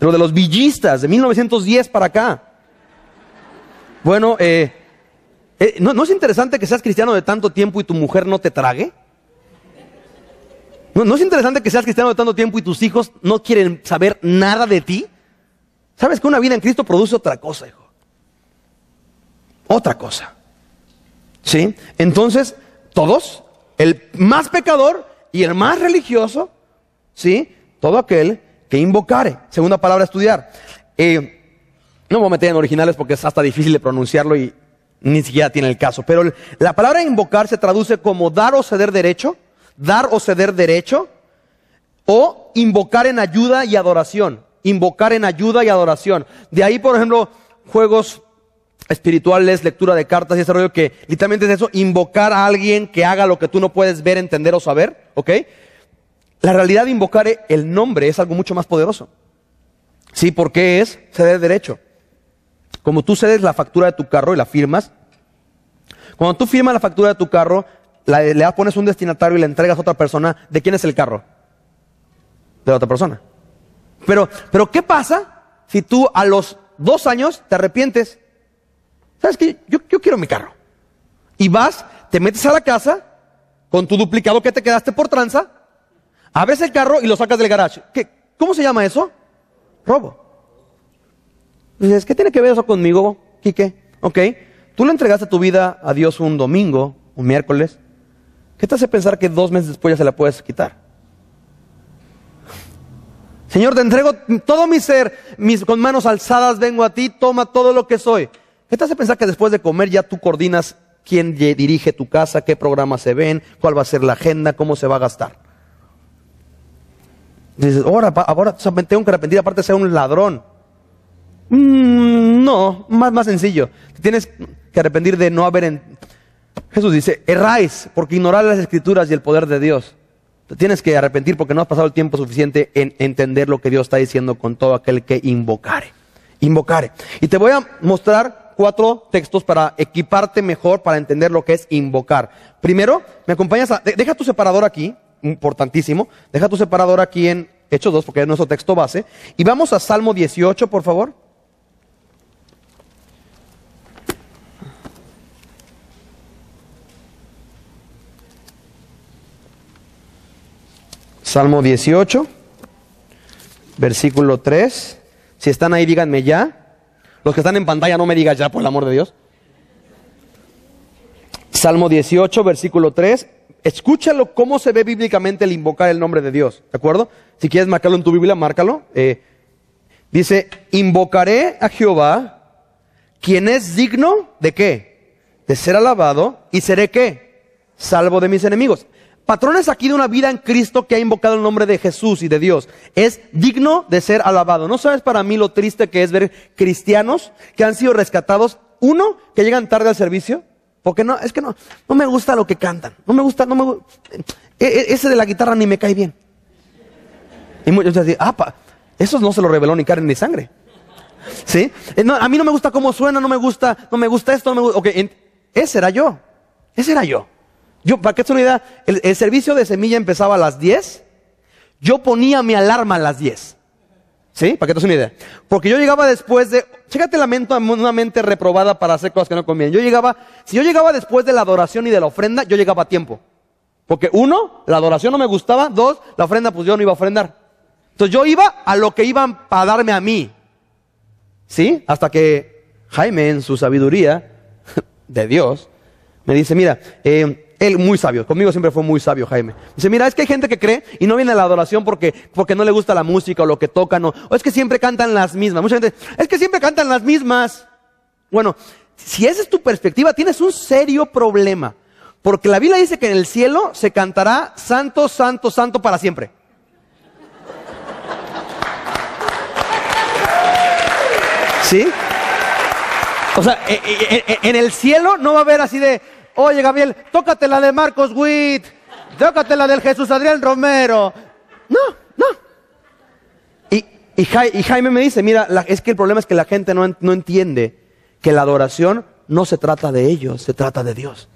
lo de los villistas, de 1910 para acá. Bueno, eh, eh, ¿no, es interesante que seas cristiano de tanto tiempo y tu mujer no te trague? ¿No, ¿No es interesante que seas cristiano de tanto tiempo y tus hijos no quieren saber nada de ti? ¿Sabes que una vida en Cristo produce otra cosa, hijo? Otra cosa. ¿Sí? Entonces, todos, el más pecador y el más religioso, ¿sí? Todo aquel que invocare. Segunda palabra estudiar. Eh, no me voy a meter en originales porque es hasta difícil de pronunciarlo y ni siquiera tiene el caso. Pero la palabra invocar se traduce como dar o ceder derecho, dar o ceder derecho, o invocar en ayuda y adoración. Invocar en ayuda y adoración. De ahí, por ejemplo, juegos espirituales, lectura de cartas y ese rollo que literalmente es eso, invocar a alguien que haga lo que tú no puedes ver, entender o saber, ¿ok? La realidad de invocar el nombre es algo mucho más poderoso. Sí, porque es ceder derecho. Como tú cedes la factura de tu carro y la firmas, cuando tú firmas la factura de tu carro, le pones un destinatario y le entregas a otra persona, ¿de quién es el carro? De la otra persona. Pero, pero ¿qué pasa si tú a los dos años te arrepientes? ¿Sabes qué? Yo, yo quiero mi carro. Y vas, te metes a la casa con tu duplicado que te quedaste por tranza Abres el carro y lo sacas del garage. ¿Qué? ¿Cómo se llama eso? Robo. Dices, ¿qué tiene que ver eso conmigo, Quique? Ok, tú le entregaste tu vida a Dios un domingo, un miércoles. ¿Qué te hace pensar que dos meses después ya se la puedes quitar? Señor, te entrego todo mi ser, mis, con manos alzadas vengo a ti, toma todo lo que soy. ¿Qué te hace pensar que después de comer ya tú coordinas quién dirige tu casa, qué programas se ven, cuál va a ser la agenda, cómo se va a gastar? Dices, ahora, ahora tengo que arrepentir, aparte ser un ladrón. Mm, no, más, más sencillo. Tienes que arrepentir de no haber Jesús dice, erráis porque ignorar las escrituras y el poder de Dios. Tienes que arrepentir porque no has pasado el tiempo suficiente en entender lo que Dios está diciendo con todo aquel que invocare. Invocare. Y te voy a mostrar cuatro textos para equiparte mejor para entender lo que es invocar. Primero, me acompañas a, deja tu separador aquí, importantísimo, deja tu separador aquí en Hechos 2 porque es nuestro texto base, y vamos a Salmo 18, por favor. Salmo 18, versículo 3. Si están ahí, díganme ya. Los que están en pantalla, no me digan ya, por el amor de Dios. Salmo 18, versículo 3. Escúchalo cómo se ve bíblicamente el invocar el nombre de Dios. ¿De acuerdo? Si quieres marcarlo en tu Biblia, márcalo. Eh, dice, invocaré a Jehová, quien es digno de qué? De ser alabado y seré qué? Salvo de mis enemigos. Patrones aquí de una vida en Cristo que ha invocado el nombre de Jesús y de Dios. Es digno de ser alabado. ¿No sabes para mí lo triste que es ver cristianos que han sido rescatados? Uno, que llegan tarde al servicio. Porque no, es que no, no me gusta lo que cantan. No me gusta, no me e, e, Ese de la guitarra ni me cae bien. Y muchos dicen, ah, pa, eso no se lo reveló ni carne ni sangre. ¿Sí? Eh, a mí no me gusta cómo suena, no me gusta, no me gusta esto, no me gusta. Ok, ese era yo. Ese era yo. Yo, para que te una idea, el, servicio de semilla empezaba a las 10. Yo ponía mi alarma a las 10. ¿Sí? Para que te una idea. Porque yo llegaba después de, chécate la mente, una mente reprobada para hacer cosas que no convienen. Yo llegaba, si yo llegaba después de la adoración y de la ofrenda, yo llegaba a tiempo. Porque uno, la adoración no me gustaba. Dos, la ofrenda, pues yo no iba a ofrendar. Entonces yo iba a lo que iban para darme a mí. ¿Sí? Hasta que Jaime, en su sabiduría de Dios, me dice, mira, eh, él muy sabio, conmigo siempre fue muy sabio Jaime. Dice, mira, es que hay gente que cree y no viene a la adoración porque, porque no le gusta la música o lo que tocan, o, o es que siempre cantan las mismas. Mucha gente, es que siempre cantan las mismas. Bueno, si esa es tu perspectiva, tienes un serio problema. Porque la Biblia dice que en el cielo se cantará santo, santo, santo para siempre. ¿Sí? O sea, e, e, e, en el cielo no va a haber así de, Oye, Gabriel, tócate la de Marcos Witt, tócate la del Jesús Adrián Romero. No, no. Y, Jaime me dice, mira, es que el problema es que la gente no, no entiende que la adoración no se trata de ellos, se trata de Dios.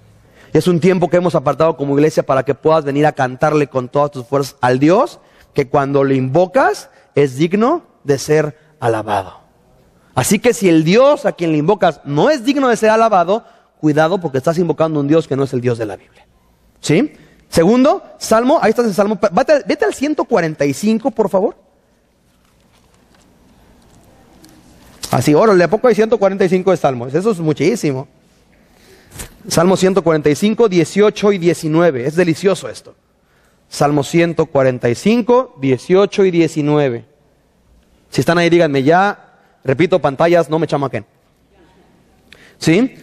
Y es un tiempo que hemos apartado como iglesia para que puedas venir a cantarle con todas tus fuerzas al Dios que cuando le invocas es digno de ser alabado. Así que si el Dios a quien le invocas no es digno de ser alabado, cuidado porque estás invocando a un Dios que no es el Dios de la Biblia. ¿Sí? Segundo, Salmo, ahí estás en Salmo, vete, al 145, por favor. Así, órale, ¿a poco hay 145 de Salmos? Eso es muchísimo. Salmo 145, 18 y 19. Es delicioso esto. Salmo 145, 18 y 19. Si están ahí, díganme ya. Repito, pantallas, no me chamaquen. ¿Sí?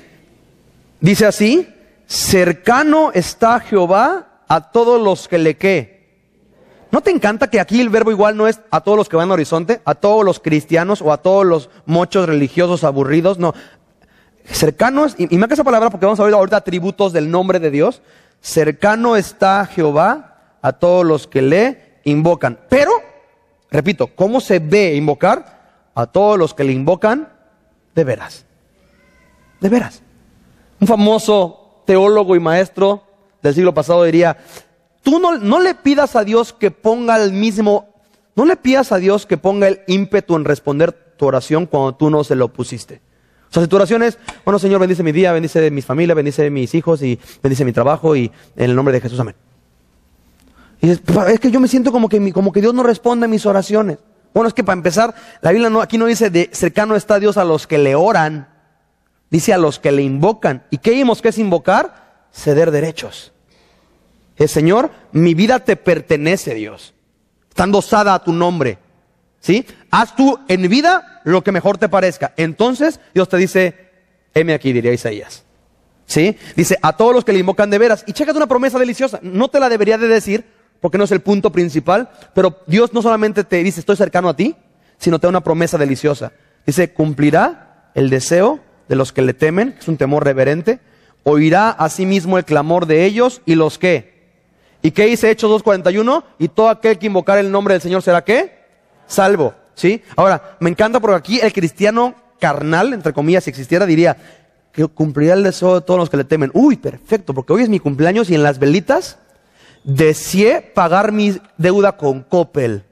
Dice así, cercano está Jehová a todos los que le que. ¿No te encanta que aquí el verbo igual no es a todos los que van a horizonte, a todos los cristianos o a todos los mochos religiosos aburridos? No. Cercanos, y, y me esa palabra porque vamos a ver ahorita atributos del nombre de Dios. Cercano está Jehová a todos los que le invocan. Pero, repito, ¿cómo se ve invocar? A todos los que le invocan de veras. De veras. Un famoso teólogo y maestro del siglo pasado diría, tú no, no le pidas a Dios que ponga el mismo, no le pidas a Dios que ponga el ímpetu en responder tu oración cuando tú no se lo pusiste. O sea, si tu oración es, bueno Señor, bendice mi día, bendice mi familia, bendice mis hijos y bendice mi trabajo y en el nombre de Jesús, amén. Y es, es que yo me siento como que, como que Dios no responde a mis oraciones. Bueno, es que para empezar, la Biblia no, aquí no dice de cercano está Dios a los que le oran. Dice a los que le invocan. ¿Y qué vimos que es invocar? Ceder derechos. El Señor, mi vida te pertenece, Dios. Estando osada a tu nombre. ¿Sí? Haz tú en vida lo que mejor te parezca. Entonces Dios te dice, heme aquí, diría Isaías. ¿Sí? Dice, a todos los que le invocan de veras. Y chécate una promesa deliciosa. No te la debería de decir, porque no es el punto principal, pero Dios no solamente te dice, estoy cercano a ti, sino te da una promesa deliciosa. Dice, cumplirá el deseo de los que le temen, es un temor reverente, oirá asimismo el clamor de ellos y los qué. ¿Y qué dice Hechos 2.41? Y todo aquel que invocar el nombre del Señor será qué? Salvo. ¿Sí? Ahora, me encanta porque aquí el cristiano carnal, entre comillas, si existiera, diría que cumplirá el deseo de todos los que le temen. Uy, perfecto, porque hoy es mi cumpleaños y en las velitas deseé pagar mi deuda con Coppel.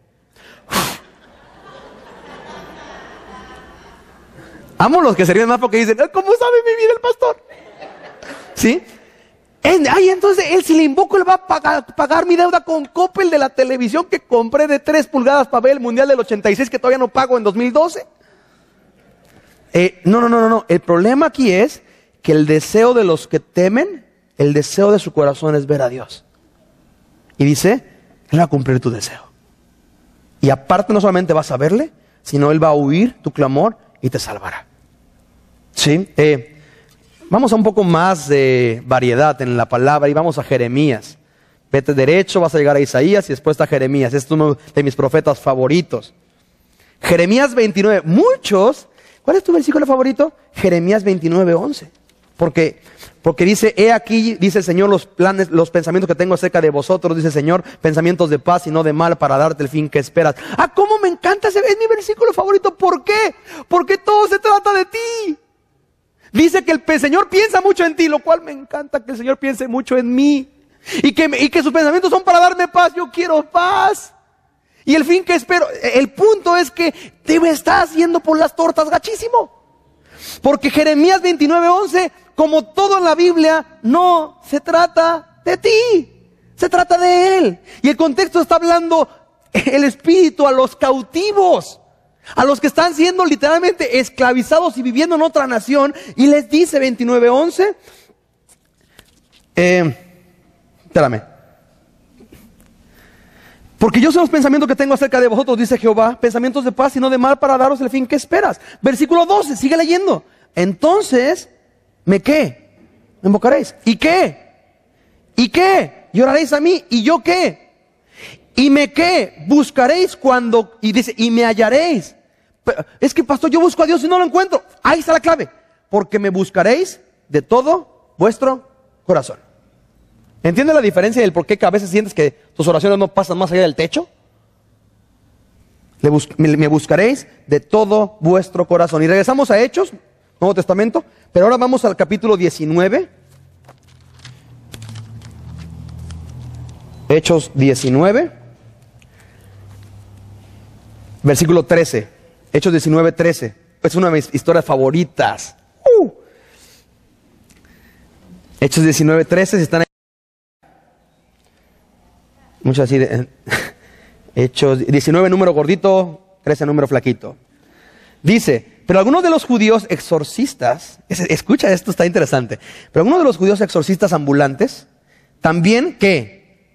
Amo los que se ríen más porque dicen, ¿cómo sabe mi vida el pastor? ¿Sí? ay, entonces él si le invoco, él va a pagar, mi deuda con Coppel de la televisión que compré de 3 pulgadas para ver el Mundial del 86 que todavía no pago en 2012. Eh, no, no, no, no, no. El problema aquí es que el deseo de los que temen, el deseo de su corazón es ver a Dios. Y dice, Él va a cumplir tu deseo. Y aparte no solamente vas a verle, sino Él va a oír tu clamor y te salvará. ¿Sí? Eh, vamos a un poco más de variedad en la palabra y vamos a Jeremías. Vete derecho, vas a llegar a Isaías y después está Jeremías. Este es uno de mis profetas favoritos. Jeremías 29. Muchos, ¿cuál es tu versículo favorito? Jeremías 29, 11. Porque, porque dice, he aquí, dice el Señor, los planes, los pensamientos que tengo acerca de vosotros, dice el Señor, pensamientos de paz y no de mal para darte el fin que esperas. Ah, cómo me encanta ese, es mi versículo favorito. ¿Por qué? Porque todo se trata de ti. Dice que el Señor piensa mucho en ti, lo cual me encanta que el Señor piense mucho en mí. Y que, y que sus pensamientos son para darme paz. Yo quiero paz. Y el fin que espero, el punto es que te estás yendo por las tortas gachísimo. Porque Jeremías 29:11, como todo en la Biblia, no se trata de ti, se trata de Él. Y el contexto está hablando el Espíritu a los cautivos a los que están siendo literalmente esclavizados y viviendo en otra nación, y les dice 29.11, eh, espérame, porque yo sé los pensamientos que tengo acerca de vosotros, dice Jehová, pensamientos de paz y no de mal para daros el fin que esperas. Versículo 12, sigue leyendo. Entonces, ¿me qué? ¿Me invocaréis? ¿Y qué? ¿Y qué? ¿Lloraréis a mí? ¿Y yo qué? ¿Y me qué? Buscaréis cuando, y dice, y me hallaréis. Es que pastor, yo busco a Dios y no lo encuentro. Ahí está la clave. Porque me buscaréis de todo vuestro corazón. ¿Entiendes la diferencia del por qué a veces sientes que tus oraciones no pasan más allá del techo? me buscaréis de todo vuestro corazón. Y regresamos a Hechos, Nuevo Testamento, pero ahora vamos al capítulo 19. Hechos 19. Versículo 13. Hechos 19, 13. Es una de mis historias favoritas. Uh. Hechos 19, 13. Si están ahí. Muchos así de, Hechos 19 número gordito, 13 número flaquito. Dice, pero algunos de los judíos exorcistas, escucha esto, está interesante, pero algunos de los judíos exorcistas ambulantes también que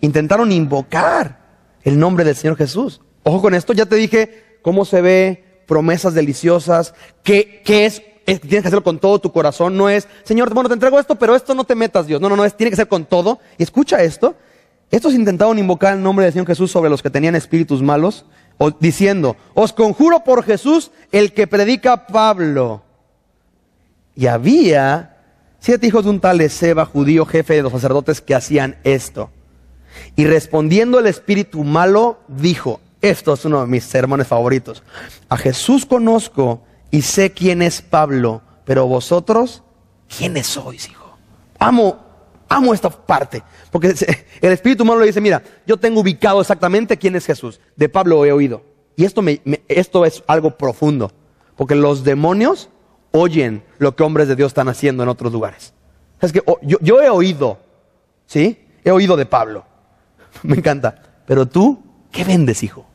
intentaron invocar el nombre del Señor Jesús. Ojo con esto, ya te dije cómo se ve, promesas deliciosas, que, es, tienes que hacerlo con todo tu corazón, no es, Señor, bueno, te entrego esto, pero esto no te metas, Dios. No, no, no, es, tiene que ser con todo. Y escucha esto, estos intentaron invocar el nombre del Señor Jesús sobre los que tenían espíritus malos, diciendo, os conjuro por Jesús el que predica Pablo. Y había siete hijos de un tal de Seba, judío, jefe de los sacerdotes, que hacían esto. Y respondiendo el espíritu malo, dijo, esto es uno de mis sermones favoritos. A Jesús conozco y sé quién es Pablo, pero vosotros, ¿quiénes sois, hijo? Amo, amo esta parte, porque el Espíritu Humano le dice, mira, yo tengo ubicado exactamente quién es Jesús. De Pablo he oído. Y esto, me, esto es algo profundo, porque los demonios oyen lo que hombres de Dios están haciendo en otros lugares. Es que oh, yo, yo he oído, ¿sí? He oído de Pablo. Me encanta. Pero tú, ¿qué vendes, hijo?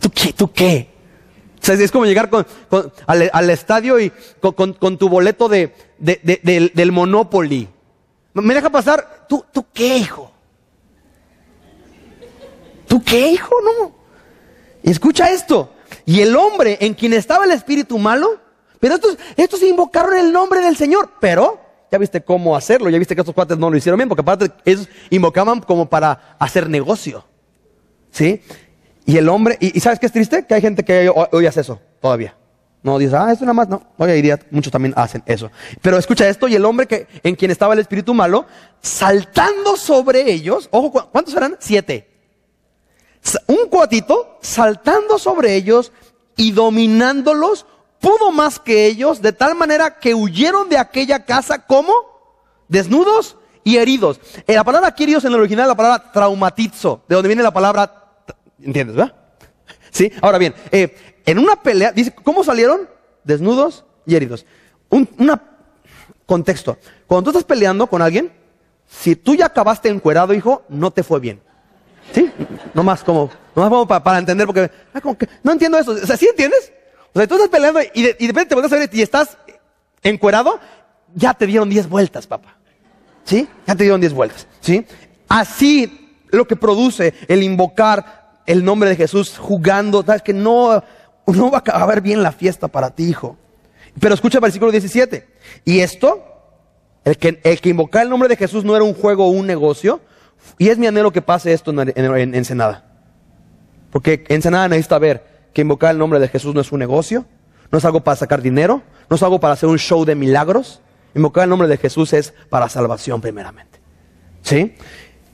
¿Tú qué? ¿Tú qué? es como llegar al, estadio y con, tu boleto de, del, Monopoly. ¿Me deja pasar? ¿Tú, ¿Tú qué, hijo? ¿Tú qué, hijo? No. escucha esto. Y el hombre en quien estaba el espíritu malo, pero estos, estos invocaron el nombre del Señor, pero ya viste cómo hacerlo, ya viste que estos cuates no lo hicieron bien, porque aparte ellos invocaban como para hacer negocio. ¿Sí? Y el hombre, y, ¿sabes qué es triste? Que hay gente que hoy hace eso todavía. No dices, ah, esto nada más, no. Hoy día muchos también hacen eso. Pero escucha esto, y el hombre que, en quien estaba el espíritu malo, saltando sobre ellos, ojo, ¿cu- ¿cuántos eran? Siete. Un cuatito saltando sobre ellos y dominándolos, pudo más que ellos, de tal manera que huyeron de aquella casa como desnudos y heridos. Eh, la palabra aquí heridos en el original la palabra traumatizo, de donde viene la palabra, ¿entiendes, verdad? Sí, ahora bien, eh, en una pelea, dice, ¿cómo salieron? Desnudos y heridos. Un una contexto. Cuando tú estás peleando con alguien, si tú ya acabaste encuerado, hijo, no te fue bien. ¿Sí? No más como, no más como pa- para, entender, porque, ah, como que, no entiendo eso. O sea, ¿sí entiendes? O sea, tú estás peleando y de, y repente te a y estás encuerado, ya te dieron 10 vueltas, papá. ¿Sí? Ya te dieron 10 vueltas. ¿Sí? Así lo que produce el invocar el nombre de Jesús jugando, sabes que no, no va a acabar bien la fiesta para ti, hijo. Pero escucha el versículo 17. Y esto, el que, el que invocar el nombre de Jesús no era un juego o un negocio. Y es mi anhelo que pase esto en, en- en Ensenada. Porque Ensenada necesita ver que invocar el nombre de Jesús no es un negocio, no es algo para sacar dinero, no es algo para hacer un show de milagros. Invocar el nombre de Jesús es para salvación primeramente. ¿Sí?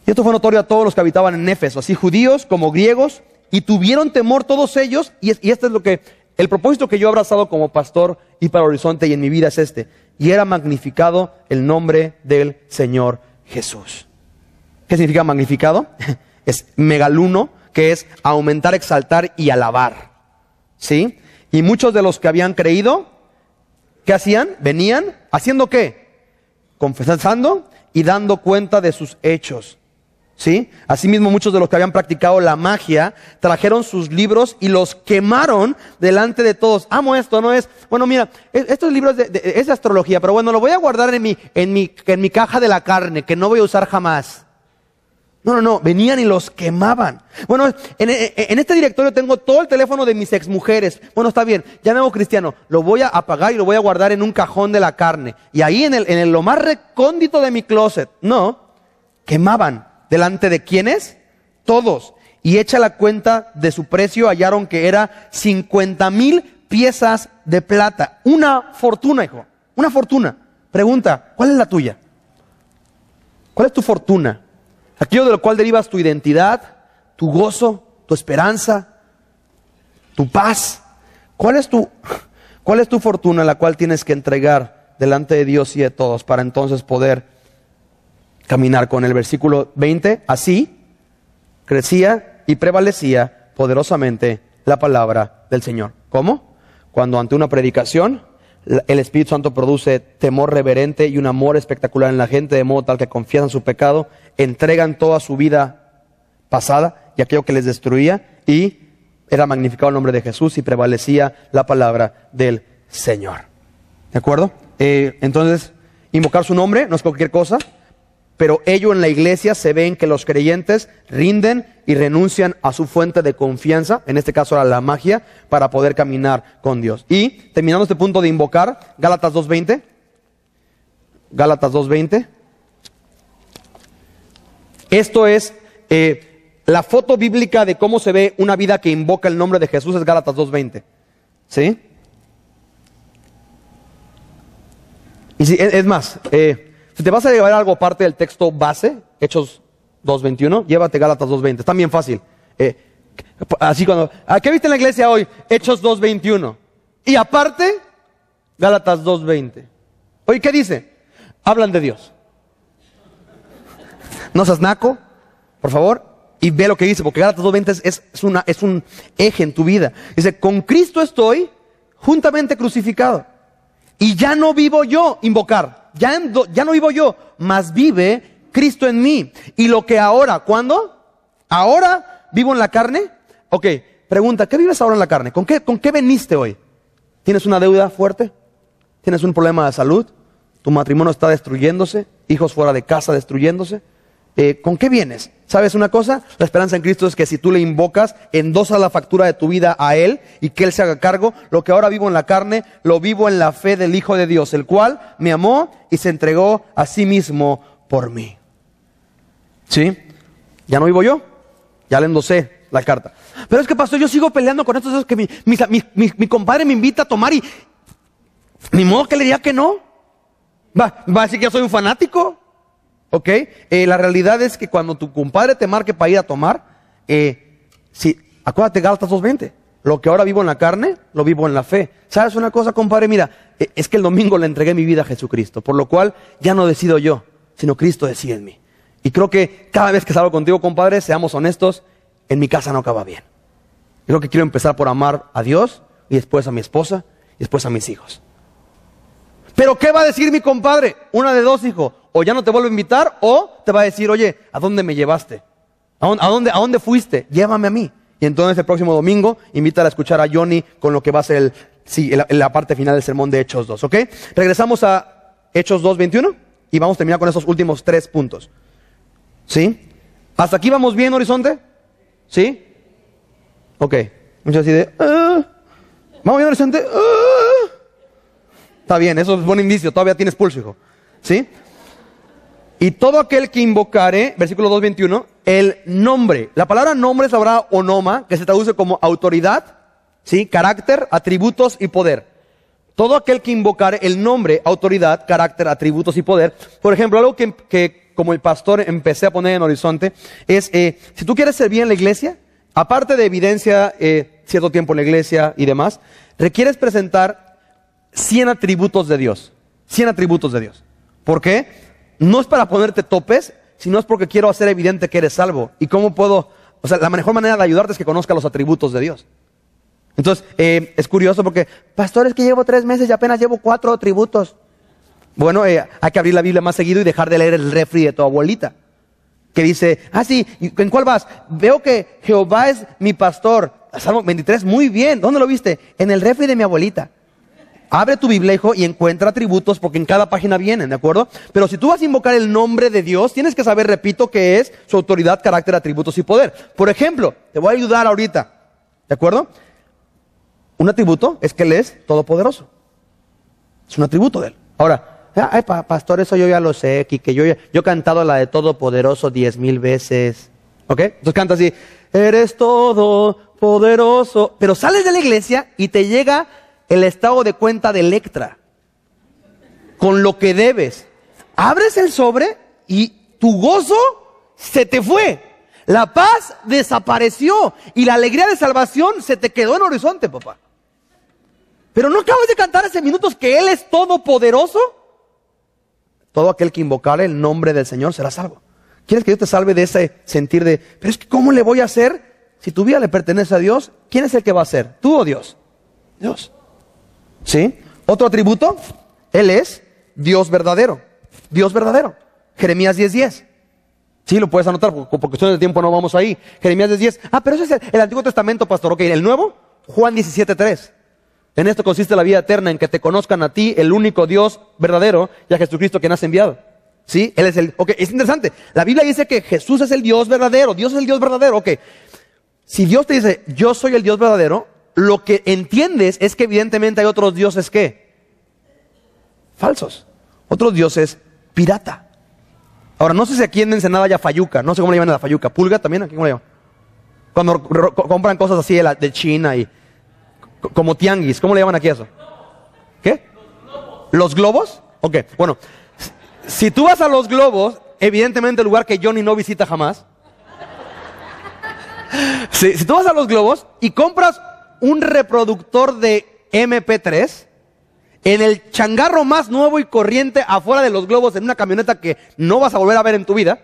Y esto fue notorio a todos los que habitaban en Éfeso, así judíos como griegos, y tuvieron temor todos ellos, y, y este es lo que, el propósito que yo he abrazado como pastor y para Horizonte y en mi vida es este, y era magnificado el nombre del Señor Jesús. ¿Qué significa magnificado? Es megaluno, que es aumentar, exaltar y alabar. ¿Sí? Y muchos de los que habían creído, ¿qué hacían? Venían, ¿haciendo qué? Confesando y dando cuenta de sus hechos. ¿Sí? Asimismo, muchos de los que habían practicado la magia trajeron sus libros y los quemaron delante de todos. Amo esto, ¿no es? Bueno, mira, e- estos libros de, de- es de astrología, pero bueno, lo voy a guardar en mi, en, mi, en mi caja de la carne, que no voy a usar jamás. No, no, no, venían y los quemaban. Bueno, en, este directorio tengo todo el teléfono de mis exmujeres. Bueno, está bien, ya me hago cristiano. Lo voy a apagar y lo voy a guardar en un cajón de la carne. Y ahí en, el, en el- lo más recóndito de mi closet. No, quemaban. ¿Delante de quiénes? Todos. Y hecha la cuenta de su precio, hallaron que era 50 mil piezas de plata. Una fortuna, hijo. Una fortuna. Pregunta, ¿cuál es la tuya? ¿Cuál es tu fortuna? Aquello de lo cual derivas tu identidad, tu gozo, tu esperanza, tu paz. ¿Cuál es tu, cuál es tu fortuna la cual tienes que entregar delante de Dios y de todos para entonces poder caminar con el versículo 20? Así crecía y prevalecía poderosamente la palabra del Señor. ¿Cómo? Cuando ante una predicación el Espíritu Santo produce temor reverente y un amor espectacular en la gente, de modo tal que confiesan su pecado, entregan toda su vida pasada y aquello que les destruía y era magnificado el nombre de Jesús y prevalecía la palabra del Señor. ¿De acuerdo? Eh, entonces, invocar su nombre no es cualquier cosa, pero ello en la iglesia se ve en que los creyentes rinden y renuncian a su fuente de confianza, en este caso a la magia, para poder caminar con Dios. Y terminando este punto de invocar, Gálatas 2.20, Gálatas 2.20, esto es eh, la foto bíblica de cómo se ve una vida que invoca el nombre de Jesús, es Gálatas 2.20. ¿Sí? Y si, es más, eh, si te vas a llevar algo aparte del texto base, Hechos 2.21, llévate Gálatas 2.20. Está bien fácil. Eh, así cuando, ¿a qué viste en la iglesia hoy? Hechos 2.21. Y aparte, Gálatas 2.20. Oye, ¿qué dice? Hablan de Dios. No seas naco, por favor, y ve lo que dice, porque Gálatas 2.20 es, es, un eje en tu vida. Dice, con Cristo estoy juntamente crucificado. Y ya no vivo yo, invocar. Ya, ya no vivo yo, mas vive Cristo en mí. Y lo que ahora, ¿cuándo? Ahora vivo en la carne. Ok, pregunta, ¿qué vives ahora en la carne? ¿Con qué, con qué veniste hoy? ¿Tienes una deuda fuerte? ¿Tienes un problema de salud? ¿Tu matrimonio está destruyéndose? ¿Hijos fuera de casa destruyéndose? Eh, ¿Con qué vienes? ¿Sabes una cosa? La esperanza en Cristo es que si tú le invocas, endosas la factura de tu vida a Él y que Él se haga cargo. Lo que ahora vivo en la carne, lo vivo en la fe del Hijo de Dios, el cual me amó y se entregó a sí mismo por mí. ¿Sí? Ya no vivo yo, ya le endosé la carta. Pero es que, pastor, yo sigo peleando con estos que mi, mi, compadre me invita a tomar y ni modo que le diga que no. Va, va a decir que yo soy un fanático. ¿Ok? Eh, la realidad es que cuando tu compadre te marque para ir a tomar, eh, si, acuérdate, Gálatas 2.20. Lo que ahora vivo en la carne, lo vivo en la fe. ¿Sabes una cosa, compadre? Mira, eh, es que el domingo le entregué mi vida a Jesucristo, por lo cual ya no decido yo, sino Cristo decide en mí. Y creo que cada vez que salgo contigo, compadre, seamos honestos, en mi casa no acaba bien. Creo que quiero empezar por amar a Dios y después a mi esposa y después a mis hijos. Pero ¿qué va a decir mi compadre? Una de dos, hijo. O ya no te vuelvo a invitar o te va a decir, oye, ¿a dónde me llevaste? ¿A dónde, a dónde, fuiste? Llévame a mí. Y entonces el próximo domingo, invítala a escuchar a Johnny con lo que va a ser la parte final del sermón de Hechos 2, ¿ok? Regresamos a Hechos 2, 21 y vamos a terminar con esos últimos tres puntos. ¿Sí? ¿Hasta aquí vamos bien, Horizonte? ¿Sí? Ok. Muchas así de... Ah". ¿Vamos bien, Horizonte? Ah". Está bien, eso es buen indicio. Todavía tienes pulso, hijo. ¿Sí? Y todo aquel que invocare, versículo 2.21, el nombre. La palabra nombre es palabra onoma, que se traduce como autoridad, ¿sí? Carácter, atributos y poder. Todo aquel que invocare el nombre, autoridad, carácter, atributos y poder. Por ejemplo, algo que, como el pastor empecé a poner en horizonte, es, eh, si tú quieres servir en la iglesia, aparte de evidencia eh, cierto tiempo en la iglesia y demás, requieres presentar 100 atributos de Dios. 100 atributos de Dios. ¿Por qué? no es para ponerte topes, sino es porque quiero hacer evidente que eres salvo. ¿Y cómo puedo? O sea, la mejor manera de ayudarte es que conozca los atributos de Dios. Entonces, eh, es curioso porque, pastor, es que llevo tres meses y apenas llevo cuatro atributos. Bueno, eh, hay que abrir la Biblia más seguido y dejar de leer el refri de tu abuelita. Que dice, ah, sí, ¿en cuál vas? Veo que Jehová es mi pastor. Salmo 23, muy bien. ¿Dónde lo viste? En el refri de mi abuelita. Abre tu biblejo y encuentra atributos porque en cada página vienen, ¿de acuerdo? Pero si tú vas a invocar el nombre de Dios, tienes que saber, repito, qué es su autoridad, carácter, atributos y poder. Por ejemplo, te voy a ayudar ahorita, ¿de acuerdo? Un atributo es que Él es todopoderoso. Es un atributo de Él. Ahora, ay, pastor, eso yo ya lo sé, que yo, yo he cantado la de todopoderoso diez mil veces. ¿Ok? Entonces canta así, eres todopoderoso. Pero sales de la iglesia y te llega el estado de cuenta de Electra con lo que debes. Abres el sobre y tu gozo se te fue. La paz desapareció y la alegría de salvación se te quedó en horizonte, papá. Pero no acabas de cantar hace minutos que Él es todopoderoso. Todo aquel que invocare el nombre del Señor será salvo. ¿Quieres que Dios te salve de ese sentir de, pero es que ¿cómo le voy a hacer? Si tu vida le pertenece a Dios, ¿quién es el que va a hacer? ¿Tú o Dios? Dios. ¿Sí? Otro atributo, Él es Dios verdadero. Dios verdadero. Jeremías 10:10. Sí, lo puedes anotar, por, cuestiones de tiempo no vamos ahí. Jeremías 10:10. Ah, pero eso es el, Antiguo Testamento, pastor. Ok, el Nuevo, Juan 17:3. En esto consiste la vida eterna, en que te conozcan a ti, el único Dios verdadero, y a Jesucristo quien has enviado. ¿Sí? Él es el... Ok, es interesante. La Biblia dice que Jesús es el Dios verdadero. Dios es el Dios verdadero. Ok. Si Dios te dice, yo soy el Dios verdadero, lo que entiendes es que evidentemente hay otros dioses que falsos, otros dioses pirata. Ahora, no sé si aquí en Ensenada haya fayuca, no sé cómo le llaman la fayuca, pulga también, aquí cómo le llaman. Cuando compran cosas así de, China y como tianguis, ¿cómo le llaman aquí eso? ¿Qué? ¿Los globos? Ok, bueno, si tú vas a los globos, evidentemente el lugar que Johnny no visita jamás, si, si, tú vas a los globos y compras un reproductor de MP3 en el changarro más nuevo y corriente afuera de los globos en una camioneta que no vas a volver a ver en tu vida,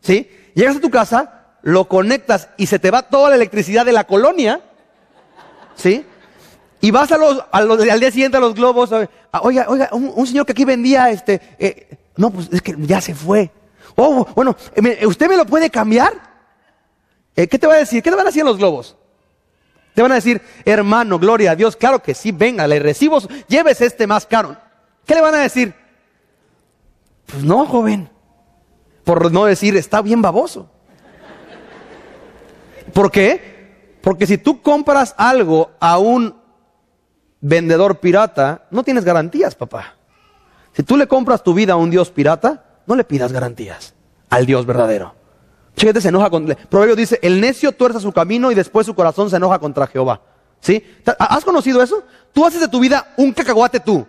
¿sí? Llegas a tu casa, lo conectas y se te va toda la electricidad de la colonia, ¿sí? Y vas a los, al día siguiente a los globos, oiga, oiga, un, señor que aquí vendía, este, eh, no, pues es que ya se fue. Oh, bueno, eh, ¿usted me lo puede cambiar? Eh, ¿Qué te va a decir? ¿Qué te van a decir los globos? Te van a decir, hermano, gloria a Dios, claro que sí, venga, le recibo, lleves este más caro. ¿Qué le van a decir? Pues no, joven. Por no decir, está bien baboso. ¿Por qué? Porque si tú compras algo a un vendedor pirata, no tienes garantías, papá. Si tú le compras tu vida a un Dios pirata, no le pidas garantías al Dios verdadero. Mucha se enoja con... Proverbio dice, el necio tuerza su camino y después su corazón se enoja contra Jehová. ¿Sí? ¿Has conocido eso? Tú haces de tu vida un cacahuate tú.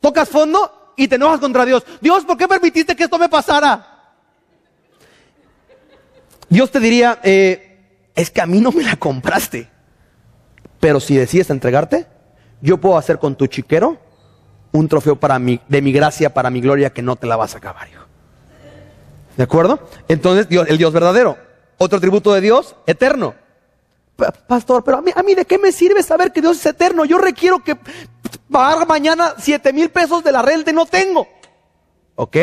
Tocas fondo y te enojas contra Dios. Dios, ¿por qué permitiste que esto me pasara? Dios te diría, eh, es que a mí no me la compraste. Pero si decides entregarte, yo puedo hacer con tu chiquero un trofeo para de mi gracia, para mi gloria, que no te la vas a acabar, hijo. ¿De acuerdo? Entonces, Dios, el Dios verdadero. Otro tributo de Dios, eterno. Pastor, pero a mí, a mí de qué me sirve saber que Dios es eterno? Yo requiero que pagar mañana siete mil pesos de la renta y no tengo. ¿Ok?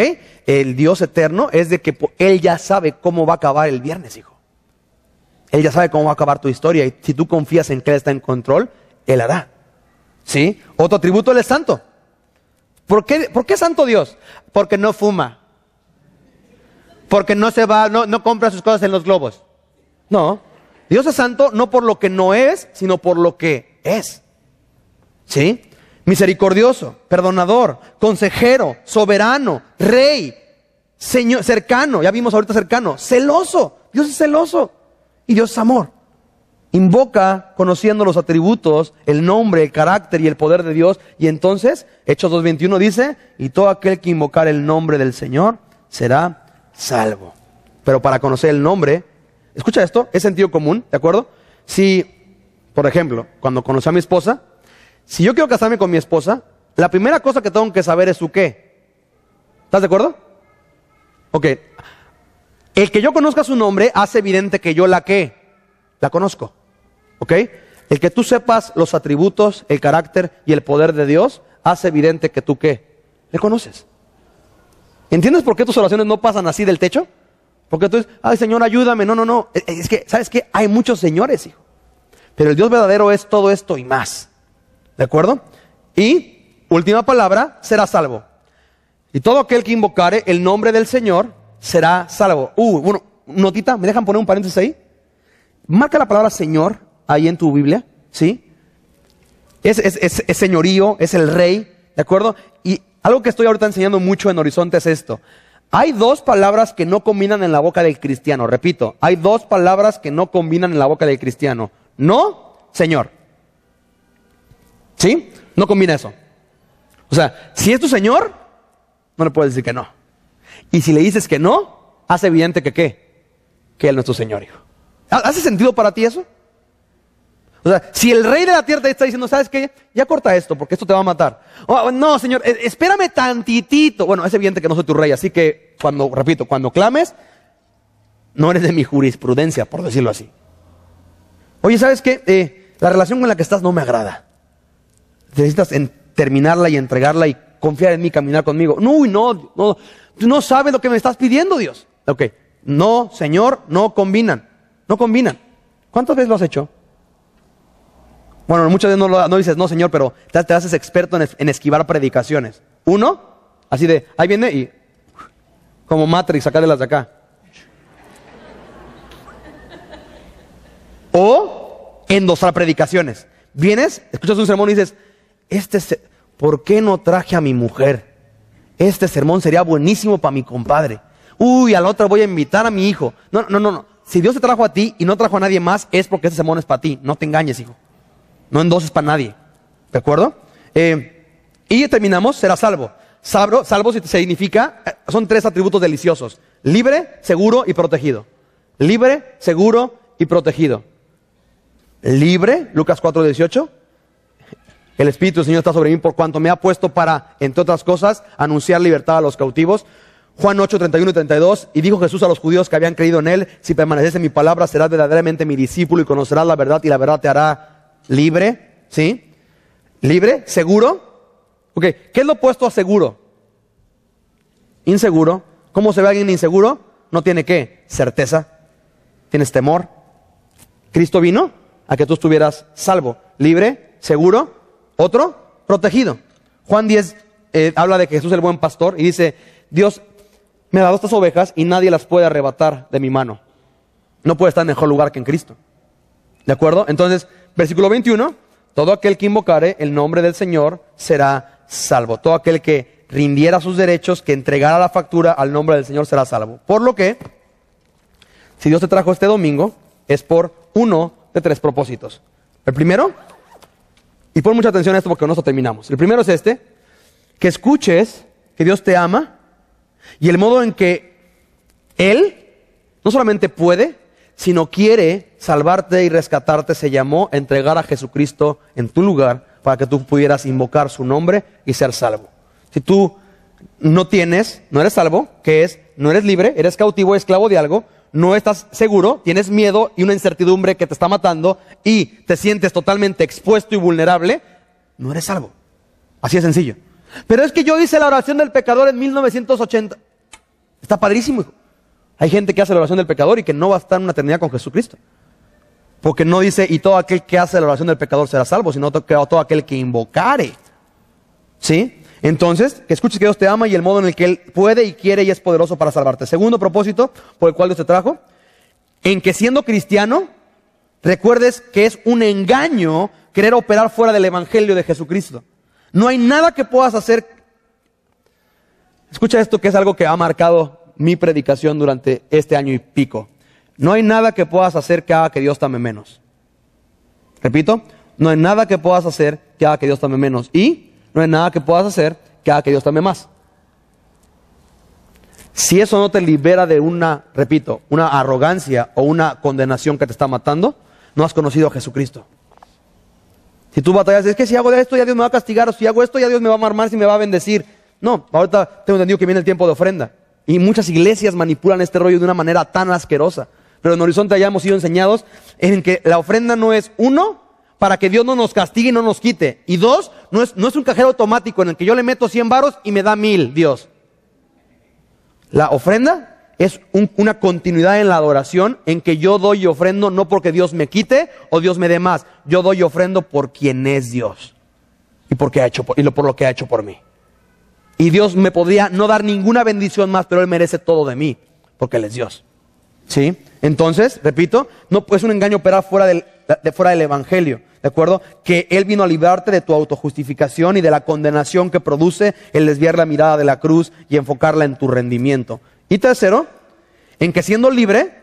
El Dios eterno es de que Él ya sabe cómo va a acabar el viernes, hijo. Él ya sabe cómo va a acabar tu historia y si tú confías en que Él está en control, Él hará. ¿Sí? Otro atributo, Él es santo. ¿Por qué, ¿Por qué santo Dios? Porque no fuma. Porque no se va, no, no compra sus cosas en los globos. No. Dios es santo no por lo que no es, sino por lo que es. ¿Sí? Misericordioso, perdonador, consejero, soberano, rey, señor, cercano, ya vimos ahorita cercano, celoso. Dios es celoso y Dios es amor. Invoca conociendo los atributos, el nombre, el carácter y el poder de Dios. Y entonces, Hechos 2.21 dice, y todo aquel que invocar el nombre del Señor será salvo. Pero para conocer el nombre, escucha esto, es sentido común, ¿de acuerdo? Si, por ejemplo, cuando conocí a mi esposa, si yo quiero casarme con mi esposa, la primera cosa que tengo que saber es su qué. ¿Estás de acuerdo? Ok. El que yo conozca su nombre hace evidente que yo la qué, la conozco. ¿Ok? El que tú sepas los atributos, el carácter y el poder de Dios hace evidente que tú qué, le conoces. ¿Entiendes por qué tus oraciones no pasan así del techo? Porque tú dices, ay Señor, ayúdame. No, no, no. E, es que, ¿sabes qué? Hay muchos señores, hijo. Pero el Dios verdadero es todo esto y más. ¿De acuerdo? Y, última palabra, será salvo. Y todo aquel que invocare el nombre del Señor será salvo. Uh, bueno, notita, ¿me dejan poner un paréntesis ahí? Marca la palabra Señor ahí en tu Biblia, ¿sí? Es, es, señorío, es el rey, ¿de acuerdo? Y algo que estoy ahorita enseñando mucho en Horizonte es esto. Hay dos palabras que no combinan en la boca del cristiano. Repito, hay dos palabras que no combinan en la boca del cristiano. No, Señor. ¿Sí? No combina eso. O sea, si es tu Señor, no le puedes decir que no. Y si le dices que no, hace evidente que qué? Que Él no es tu Señor, hijo. ¿Hace sentido para ti eso? O sea, si el rey de la tierra te está diciendo, ¿sabes qué? Ya corta esto, porque esto te va a matar. Oh, no, señor, eh, espérame tantitito. Bueno, es evidente que no soy tu rey, así que cuando, repito, cuando clames, no eres de mi jurisprudencia, por decirlo así. Oye, ¿sabes qué? Eh, la relación con la que estás no me agrada. Necesitas terminarla y entregarla y confiar en mí, caminar conmigo. No, no, no, tú no sabes lo que me estás pidiendo, Dios. Ok, no, Señor, no combinan, no combinan. ¿Cuántas veces lo has hecho? Bueno, muchas veces no, dices, no, Señor, pero te, haces experto en, esquivar predicaciones. Uno, así de, ahí viene y como Matrix, las de acá. O endosar predicaciones. Vienes, escuchas un sermón y dices, este, ¿por qué no traje a mi mujer? Este sermón sería buenísimo para mi compadre. Uy, al otro voy a invitar a mi hijo. No, no, no, no. Si Dios te trajo a ti y no trajo a nadie más, es porque ese sermón es para ti. No te engañes, hijo. No endoses para nadie. ¿De acuerdo? Eh, y terminamos, será salvo. Salvo, salvo significa, eh, son tres atributos deliciosos. Libre, seguro y protegido. Libre, seguro y protegido. Libre, Lucas 4, 18. El Espíritu del Señor está sobre mí por cuanto me ha puesto para, entre otras cosas, anunciar libertad a los cautivos. Juan 8, 31 y 32. Y dijo Jesús a los judíos que habían creído en él, si permaneces en mi palabra, serás verdaderamente mi discípulo y conocerás la verdad y la verdad te hará libre, ¿sí? Libre, seguro. Ok, ¿qué es lo opuesto a seguro? Inseguro. ¿Cómo se ve alguien inseguro? No tiene qué? Certeza. Tienes temor. Cristo vino a que tú estuvieras salvo, libre, seguro. Otro, protegido. Juan 10 eh, habla de que Jesús es el buen pastor y dice, Dios me ha dado estas ovejas y nadie las puede arrebatar de mi mano. No puede estar en mejor lugar que en Cristo. ¿De acuerdo? Entonces, Versículo 21, todo aquel que invocare el nombre del Señor será salvo. Todo aquel que rindiera sus derechos, que entregara la factura al nombre del Señor será salvo. Por lo que si Dios te trajo este domingo, es por uno de tres propósitos. El primero, y pon mucha atención a esto porque nosotros terminamos. El primero es este, que escuches que Dios te ama y el modo en que Él no solamente puede, sino quiere salvarte y rescatarte, se llamó entregar a Jesucristo en tu lugar para que tú pudieras invocar su nombre y ser salvo. Si tú no tienes, no eres salvo, que es, no eres libre, eres cautivo, esclavo de algo, no estás seguro, tienes miedo y una incertidumbre que te está matando y te sientes totalmente expuesto y vulnerable, no eres salvo. Así de sencillo. Pero es que yo hice la oración del pecador en 1980. Está padrísimo, hijo. Hay gente que hace la oración del pecador y que no va a estar en una eternidad con Jesucristo. Porque no dice, y todo aquel que hace la oración del pecador será salvo, sino todo aquel que invocare. ¿Sí? Entonces, que escuches que Dios te ama y el modo en el que Él puede y quiere y es poderoso para salvarte. Segundo propósito por el cual Dios te trajo, en que siendo cristiano, recuerdes que es un engaño querer operar fuera del Evangelio de Jesucristo. No hay nada que puedas hacer. Escucha esto que es algo que ha marcado mi predicación durante este año y pico. No hay nada que puedas hacer que haga que Dios tame menos. Repito, no hay nada que puedas hacer que haga que Dios tame menos. Y no hay nada que puedas hacer que haga que Dios tame más. Si eso no te libera de una, repito, una arrogancia o una condenación que te está matando, no has conocido a Jesucristo. Si tú batallas, es que si hago esto ya Dios me va a castigar, o si hago esto ya Dios me va a amar más y me va a bendecir. No, ahorita tengo entendido que viene el tiempo de ofrenda. Y muchas iglesias manipulan este rollo de una manera tan asquerosa. Pero en Horizonte ya hemos sido enseñados en que la ofrenda no es uno, para que Dios no nos castigue y no nos quite. Y dos, no es, no es un cajero automático en el que yo le meto 100 varos y me da mil, Dios. La ofrenda es una continuidad en la adoración en que yo doy y ofrendo no porque Dios me quite o Dios me dé más. Yo doy y ofrendo por quien es Dios y, porque ha hecho, y por lo que ha hecho por mí. Y Dios me podría no dar ninguna bendición más, pero Él merece todo de mí, porque Él es Dios. ¿Sí? Entonces, repito, no es un engaño operar fuera del, de, fuera del Evangelio. ¿De acuerdo? Que Él vino a librarte de tu autojustificación y de la condenación que produce el desviar la mirada de la cruz y enfocarla en tu rendimiento. Y tercero, en que siendo libre,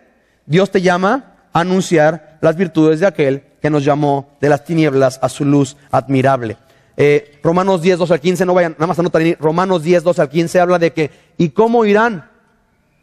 Dios te llama a anunciar las virtudes de aquel que nos llamó de las tinieblas a su luz admirable. Eh, Romanos 10, 12 al 15, no vayan, nada más anotar ahí, Romanos 10, 12 al 15 habla de que, ¿y cómo irán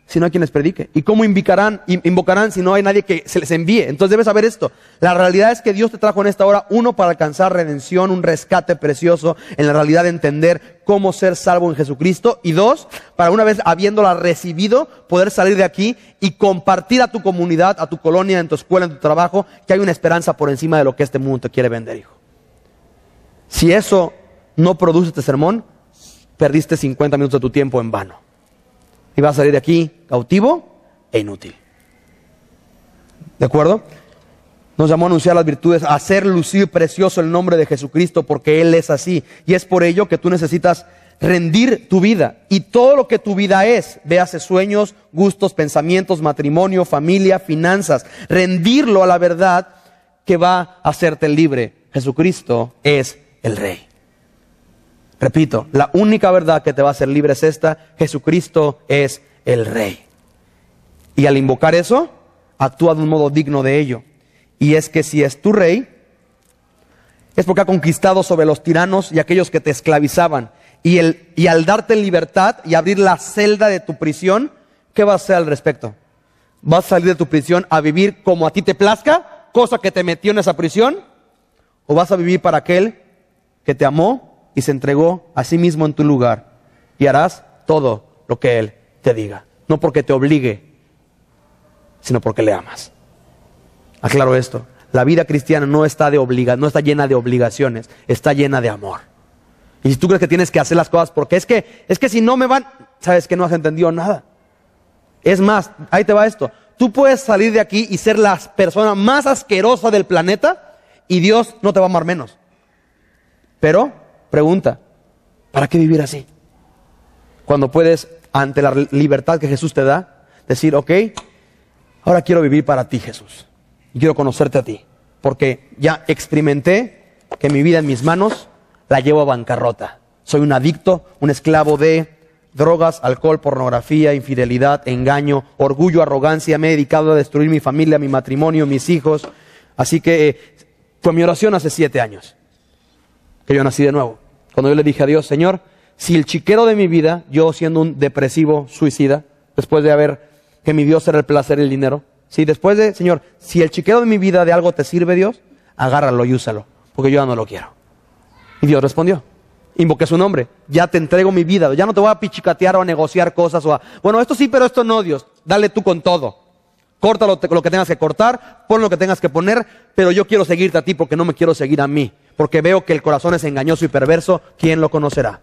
si no hay quien les predique? ¿Y cómo invocarán, invocarán si no hay nadie que se les envíe? Entonces debes saber esto. La realidad es que Dios te trajo en esta hora, uno, para alcanzar redención, un rescate precioso, en la realidad de entender cómo ser salvo en Jesucristo. Y dos, para una vez habiéndola recibido, poder salir de aquí y compartir a tu comunidad, a tu colonia, en tu escuela, en tu trabajo, que hay una esperanza por encima de lo que este mundo te quiere vender, hijo. Si eso no produce este sermón, perdiste 50 minutos de tu tiempo en vano y vas a salir de aquí cautivo e inútil. ¿De acuerdo? Nos llamó a anunciar las virtudes, a hacer lucir precioso el nombre de Jesucristo porque Él es así. Y es por ello que tú necesitas rendir tu vida y todo lo que tu vida es, véase sueños, gustos, pensamientos, matrimonio, familia, finanzas, rendirlo a la verdad que va a hacerte libre. Jesucristo es el Rey. Repito, la única verdad que te va a hacer libre es esta, Jesucristo es el Rey. Y al invocar eso, actúa de un modo digno de ello. Y es que si es tu Rey, es porque ha conquistado sobre los tiranos y aquellos que te esclavizaban. Y, el, y al darte libertad y abrir la celda de tu prisión, ¿qué vas a hacer al respecto? ¿Vas a salir de tu prisión a vivir como a ti te plazca, cosa que te metió en esa prisión? ¿O vas a vivir para aquel que te amó y se entregó a sí mismo en tu lugar y harás todo lo que Él te diga. No porque te obligue, sino porque le amas. Aclaro esto. La vida cristiana no está, de obliga, no está llena de obligaciones, está llena de amor. Y si tú crees que tienes que hacer las cosas porque es que, es que si no me van, sabes que no has entendido nada. Es más, ahí te va esto. Tú puedes salir de aquí y ser la persona más asquerosa del planeta y Dios no te va a amar menos. Pero Pregunta, ¿para qué vivir así? Cuando puedes, ante la libertad que Jesús te da, decir, ok, ahora quiero vivir para ti, Jesús. Y quiero conocerte a ti. Porque ya experimenté que mi vida en mis manos la llevo a bancarrota. Soy un adicto, un esclavo de drogas, alcohol, pornografía, infidelidad, engaño, orgullo, arrogancia. Me he dedicado a destruir mi familia, mi matrimonio, mis hijos. Así que eh, fue mi oración hace siete años, que yo nací de nuevo. Cuando yo le dije a Dios, Señor, si el chiquero de mi vida, yo siendo un depresivo suicida, después de haber que mi Dios era el placer y el dinero, si después de, Señor, si el chiquero de mi vida de algo te sirve, Dios, agárralo y úsalo, porque yo ya no lo quiero. Y Dios respondió. Invoqué su nombre. Ya te entrego mi vida. Ya no te voy a pichicatear o a negociar cosas o a, bueno, esto sí, pero esto no, Dios. Dale tú con todo. Corta lo, lo, que tengas que cortar, pon lo que tengas que poner, pero yo quiero seguirte a ti porque no me quiero seguir a mí. Porque veo que el corazón es engañoso y perverso. ¿Quién lo conocerá?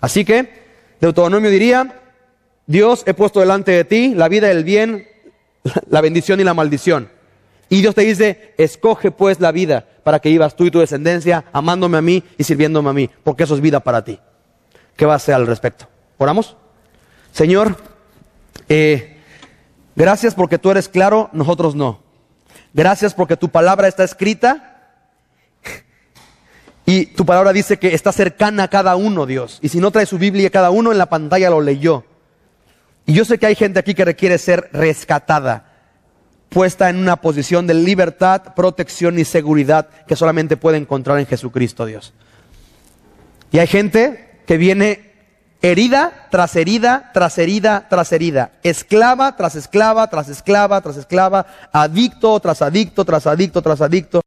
Así que, Deuteronomio diría, Dios he puesto delante de ti la vida el bien, la bendición y la maldición. Y Dios te dice, escoge pues la vida para que vivas tú y tu descendencia amándome a mí y sirviéndome a mí, porque eso es vida para ti. ¿Qué va a hacer al respecto? ¿Oramos? Señor, eh, gracias porque tú eres claro, nosotros no. Gracias porque tu palabra está escrita y tu palabra dice que está cercana a cada uno, Dios. Y si no trae su Biblia, cada uno en la pantalla lo leyó. Y yo sé que hay gente aquí que requiere ser rescatada puesta en una posición de libertad, protección y seguridad que solamente puede encontrar en Jesucristo Dios. Y hay gente que viene herida tras herida, tras herida, tras herida, esclava tras esclava, tras esclava, tras esclava, adicto tras adicto, tras adicto, tras adicto.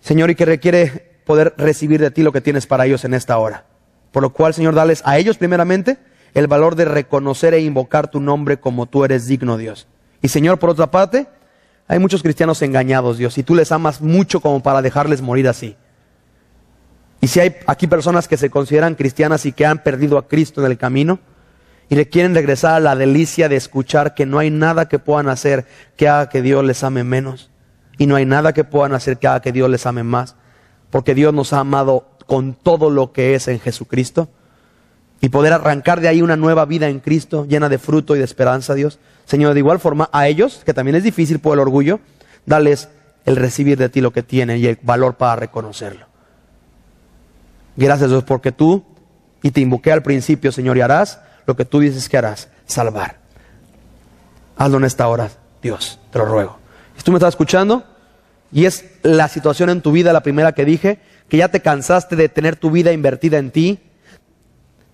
Señor, y que requiere poder recibir de ti lo que tienes para ellos en esta hora. Por lo cual, Señor, dales a ellos primeramente el valor de reconocer e invocar tu nombre como tú eres digno, Dios. Y Señor, por otra parte, hay muchos cristianos engañados, Dios, y tú les amas mucho como para dejarles morir así. Y si hay aquí personas que se consideran cristianas y que han perdido a Cristo en el camino y le quieren regresar a la delicia de escuchar que no hay nada que puedan hacer que haga que Dios les ame menos y no hay nada que puedan hacer que haga que Dios les ame más, porque Dios nos ha amado con todo lo que es en Jesucristo y poder arrancar de ahí una nueva vida en Cristo llena de fruto y de esperanza, Dios. Señor, de igual forma a ellos, que también es difícil por el orgullo, dales el recibir de ti lo que tienen y el valor para reconocerlo. Gracias Dios porque tú, y te invoqué al principio, Señor, y harás lo que tú dices que harás, salvar. Hazlo en esta hora, Dios, te lo ruego. Si tú me estás escuchando y es la situación en tu vida, la primera que dije, que ya te cansaste de tener tu vida invertida en ti,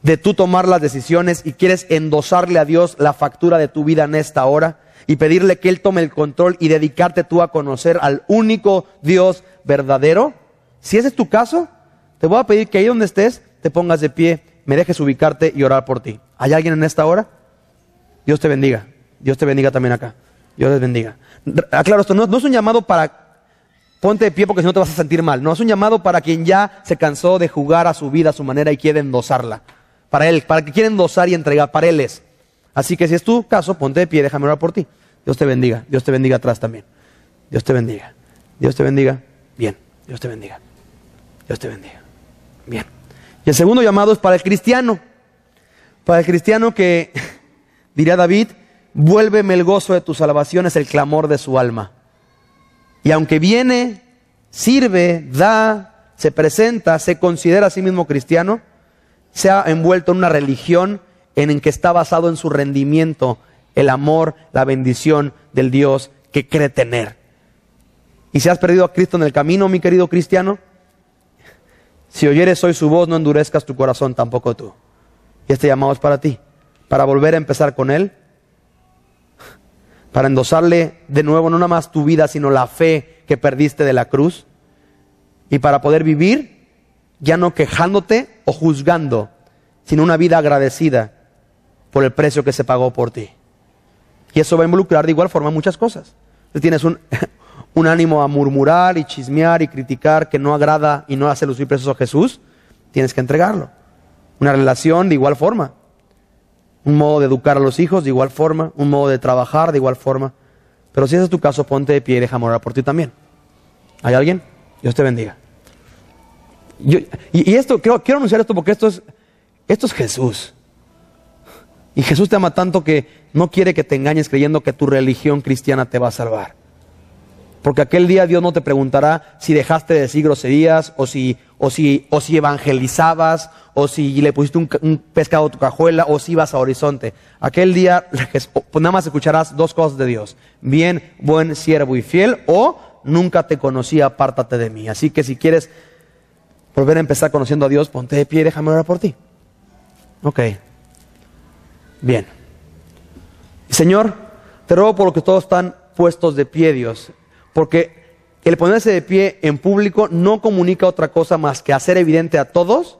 de tú tomar las decisiones y quieres endosarle a Dios la factura de tu vida en esta hora y pedirle que Él tome el control y dedicarte tú a conocer al único Dios verdadero, si ese es tu caso, te voy a pedir que ahí donde estés te pongas de pie, me dejes ubicarte y orar por ti. ¿Hay alguien en esta hora? Dios te bendiga. Dios te bendiga también acá. Dios les bendiga. Aclaro esto, no, no es un llamado para ponte de pie porque si no te vas a sentir mal. No es un llamado para quien ya se cansó de jugar a su vida a su manera y quiere endosarla para Él, para que quieren dosar y entregar, para Él es. Así que si es tu caso, ponte de pie, déjame orar por ti. Dios te bendiga, Dios te bendiga atrás también. Dios te bendiga, Dios te bendiga, bien, Dios te bendiga, Dios te bendiga, bien. Y el segundo llamado es para el cristiano, para el cristiano que, diría David, vuélveme el gozo de tu salvación, es el clamor de su alma. Y aunque viene, sirve, da, se presenta, se considera a sí mismo cristiano, se ha envuelto en una religión en que está basado en su rendimiento, el amor, la bendición del Dios que cree tener. Y si has perdido a Cristo en el camino, mi querido cristiano, si oyeres hoy su voz, no endurezcas tu corazón, tampoco tú. Y este llamado es para ti, para volver a empezar con Él, para endosarle de nuevo no nada más tu vida, sino la fe que perdiste de la cruz, y para poder vivir ya no quejándote o juzgando, sino una vida agradecida por el precio que se pagó por ti. Y eso va a involucrar de igual forma muchas cosas. Si tienes un, un ánimo a murmurar y chismear y criticar que no agrada y no hace lucir presos a Jesús, tienes que entregarlo. Una relación de igual forma. Un modo de educar a los hijos de igual forma. Un modo de trabajar de igual forma. Pero si ese es tu caso, ponte de pie y deja morar por ti también. ¿Hay alguien? Dios te bendiga y, esto, quiero, quiero, anunciar esto porque esto es, esto es Jesús. Y Jesús te ama tanto que no quiere que te engañes creyendo que tu religión cristiana te va a salvar. Porque aquel día Dios no te preguntará si dejaste de decir groserías o si, o si, o si evangelizabas o si le pusiste un, un pescado a tu cajuela o si ibas a horizonte. Aquel día pues nada más escucharás dos cosas de Dios. Bien, buen siervo y fiel o nunca te conocí, apártate de mí. Así que si quieres volver a empezar conociendo a Dios, ponte de pie y déjame orar por ti. Ok. Bien. Señor, te ruego por lo que todos están puestos de pie, Dios, porque el ponerse de pie en público no comunica otra cosa más que hacer evidente a todos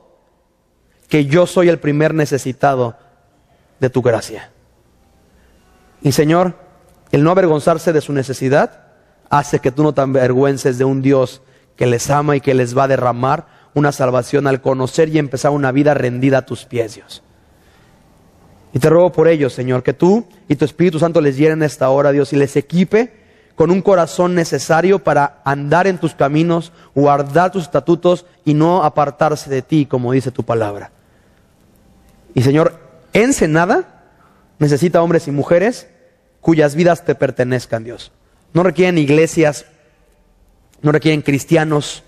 que yo soy el primer necesitado de tu gracia. Y Señor, el no avergonzarse de su necesidad hace que tú no te avergüences de un Dios que les ama y que les va a derramar una salvación al conocer y empezar una vida rendida a tus pies, Dios. Y te ruego por ellos, Señor, que tú y tu Espíritu Santo les llenen esta hora, Dios, y les equipe con un corazón necesario para andar en tus caminos, guardar tus estatutos y no apartarse de ti, como dice tu palabra. Y Señor, Ensenada necesita hombres y mujeres cuyas vidas te pertenezcan, Dios. No requieren iglesias, no requieren cristianos,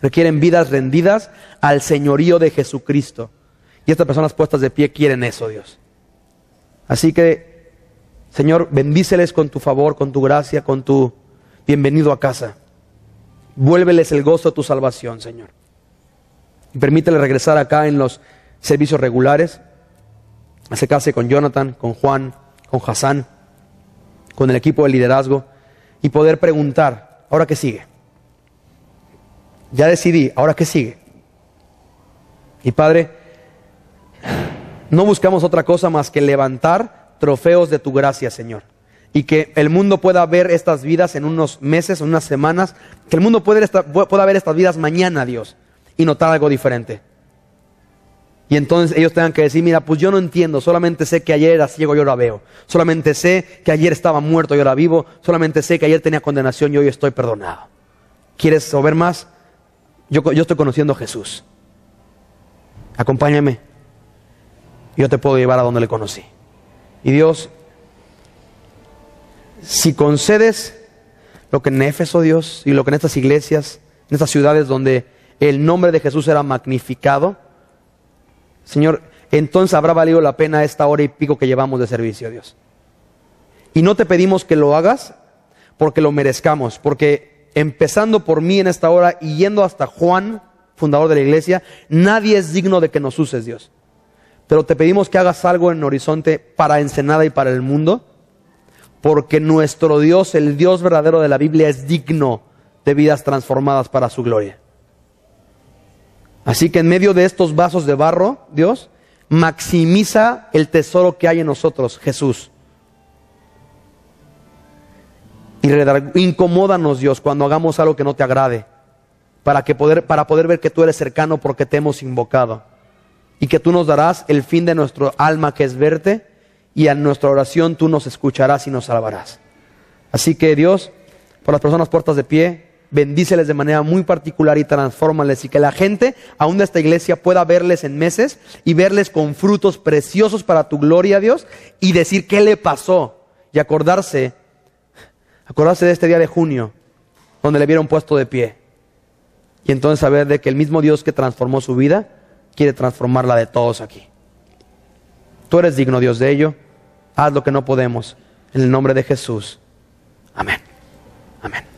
requieren vidas rendidas al señorío de Jesucristo. Y estas personas puestas de pie quieren eso, Dios. Así que, Señor, bendíceles con tu favor, con tu gracia, con tu bienvenido a casa. Vuélveles el gozo de tu salvación, Señor. Y permítele regresar acá en los servicios regulares. Acercarse con Jonathan, con Juan, con Hassan, con el equipo de liderazgo y poder preguntar, ¿ahora qué sigue? Ya decidí, ¿ahora qué sigue? Y Padre, no buscamos otra cosa más que levantar trofeos de tu gracia, Señor. Y que el mundo pueda ver estas vidas en unos meses, en unas semanas. Que el mundo pueda, ver estas vidas mañana, Dios. Y notar algo diferente. Y entonces ellos tengan que decir, mira, pues yo no entiendo, solamente sé que ayer era ciego y ahora veo. Solamente sé que ayer estaba muerto y ahora vivo. Solamente sé que ayer tenía condenación y hoy estoy perdonado. ¿Quieres saber más? Yo estoy conociendo a Jesús. Acompáñame yo te puedo llevar a donde le conocí. Y Dios, si concedes lo que en Éfeso, Dios, y lo que en estas iglesias, en estas ciudades donde el nombre de Jesús era magnificado, Señor, entonces habrá valido la pena esta hora y pico que llevamos de servicio, Dios. Y no te pedimos que lo hagas porque lo merezcamos, porque empezando por mí en esta hora y yendo hasta Juan, fundador de la iglesia, nadie es digno de que nos uses, Dios pero te pedimos que hagas algo en Horizonte para Ensenada y para el mundo, porque nuestro Dios, el Dios verdadero de la Biblia, es digno de vidas transformadas para su gloria. Así que en medio de estos vasos de barro, Dios, maximiza el tesoro que hay en nosotros, Jesús. Y incomódanos, Dios, cuando hagamos algo que no te agrade, para, que poder, para poder ver que tú eres cercano porque te hemos invocado y que tú nos darás el fin de nuestro alma que es verte y en nuestra oración tú nos escucharás y nos salvarás. Así que Dios, por las personas puertas de pie, bendíceles de manera muy particular y transfórmales y que la gente, aún de esta iglesia, pueda verles en meses y verles con frutos preciosos para tu gloria, Dios, y decir qué le pasó y acordarse, acordarse de este día de junio, donde le vieron puesto de pie. Y entonces saber de que el mismo Dios que transformó su vida, quiere transformar la de todos aquí. Tú eres digno, Dios, de ello. Haz lo que no podemos. En el nombre de Jesús. Amén. Amén.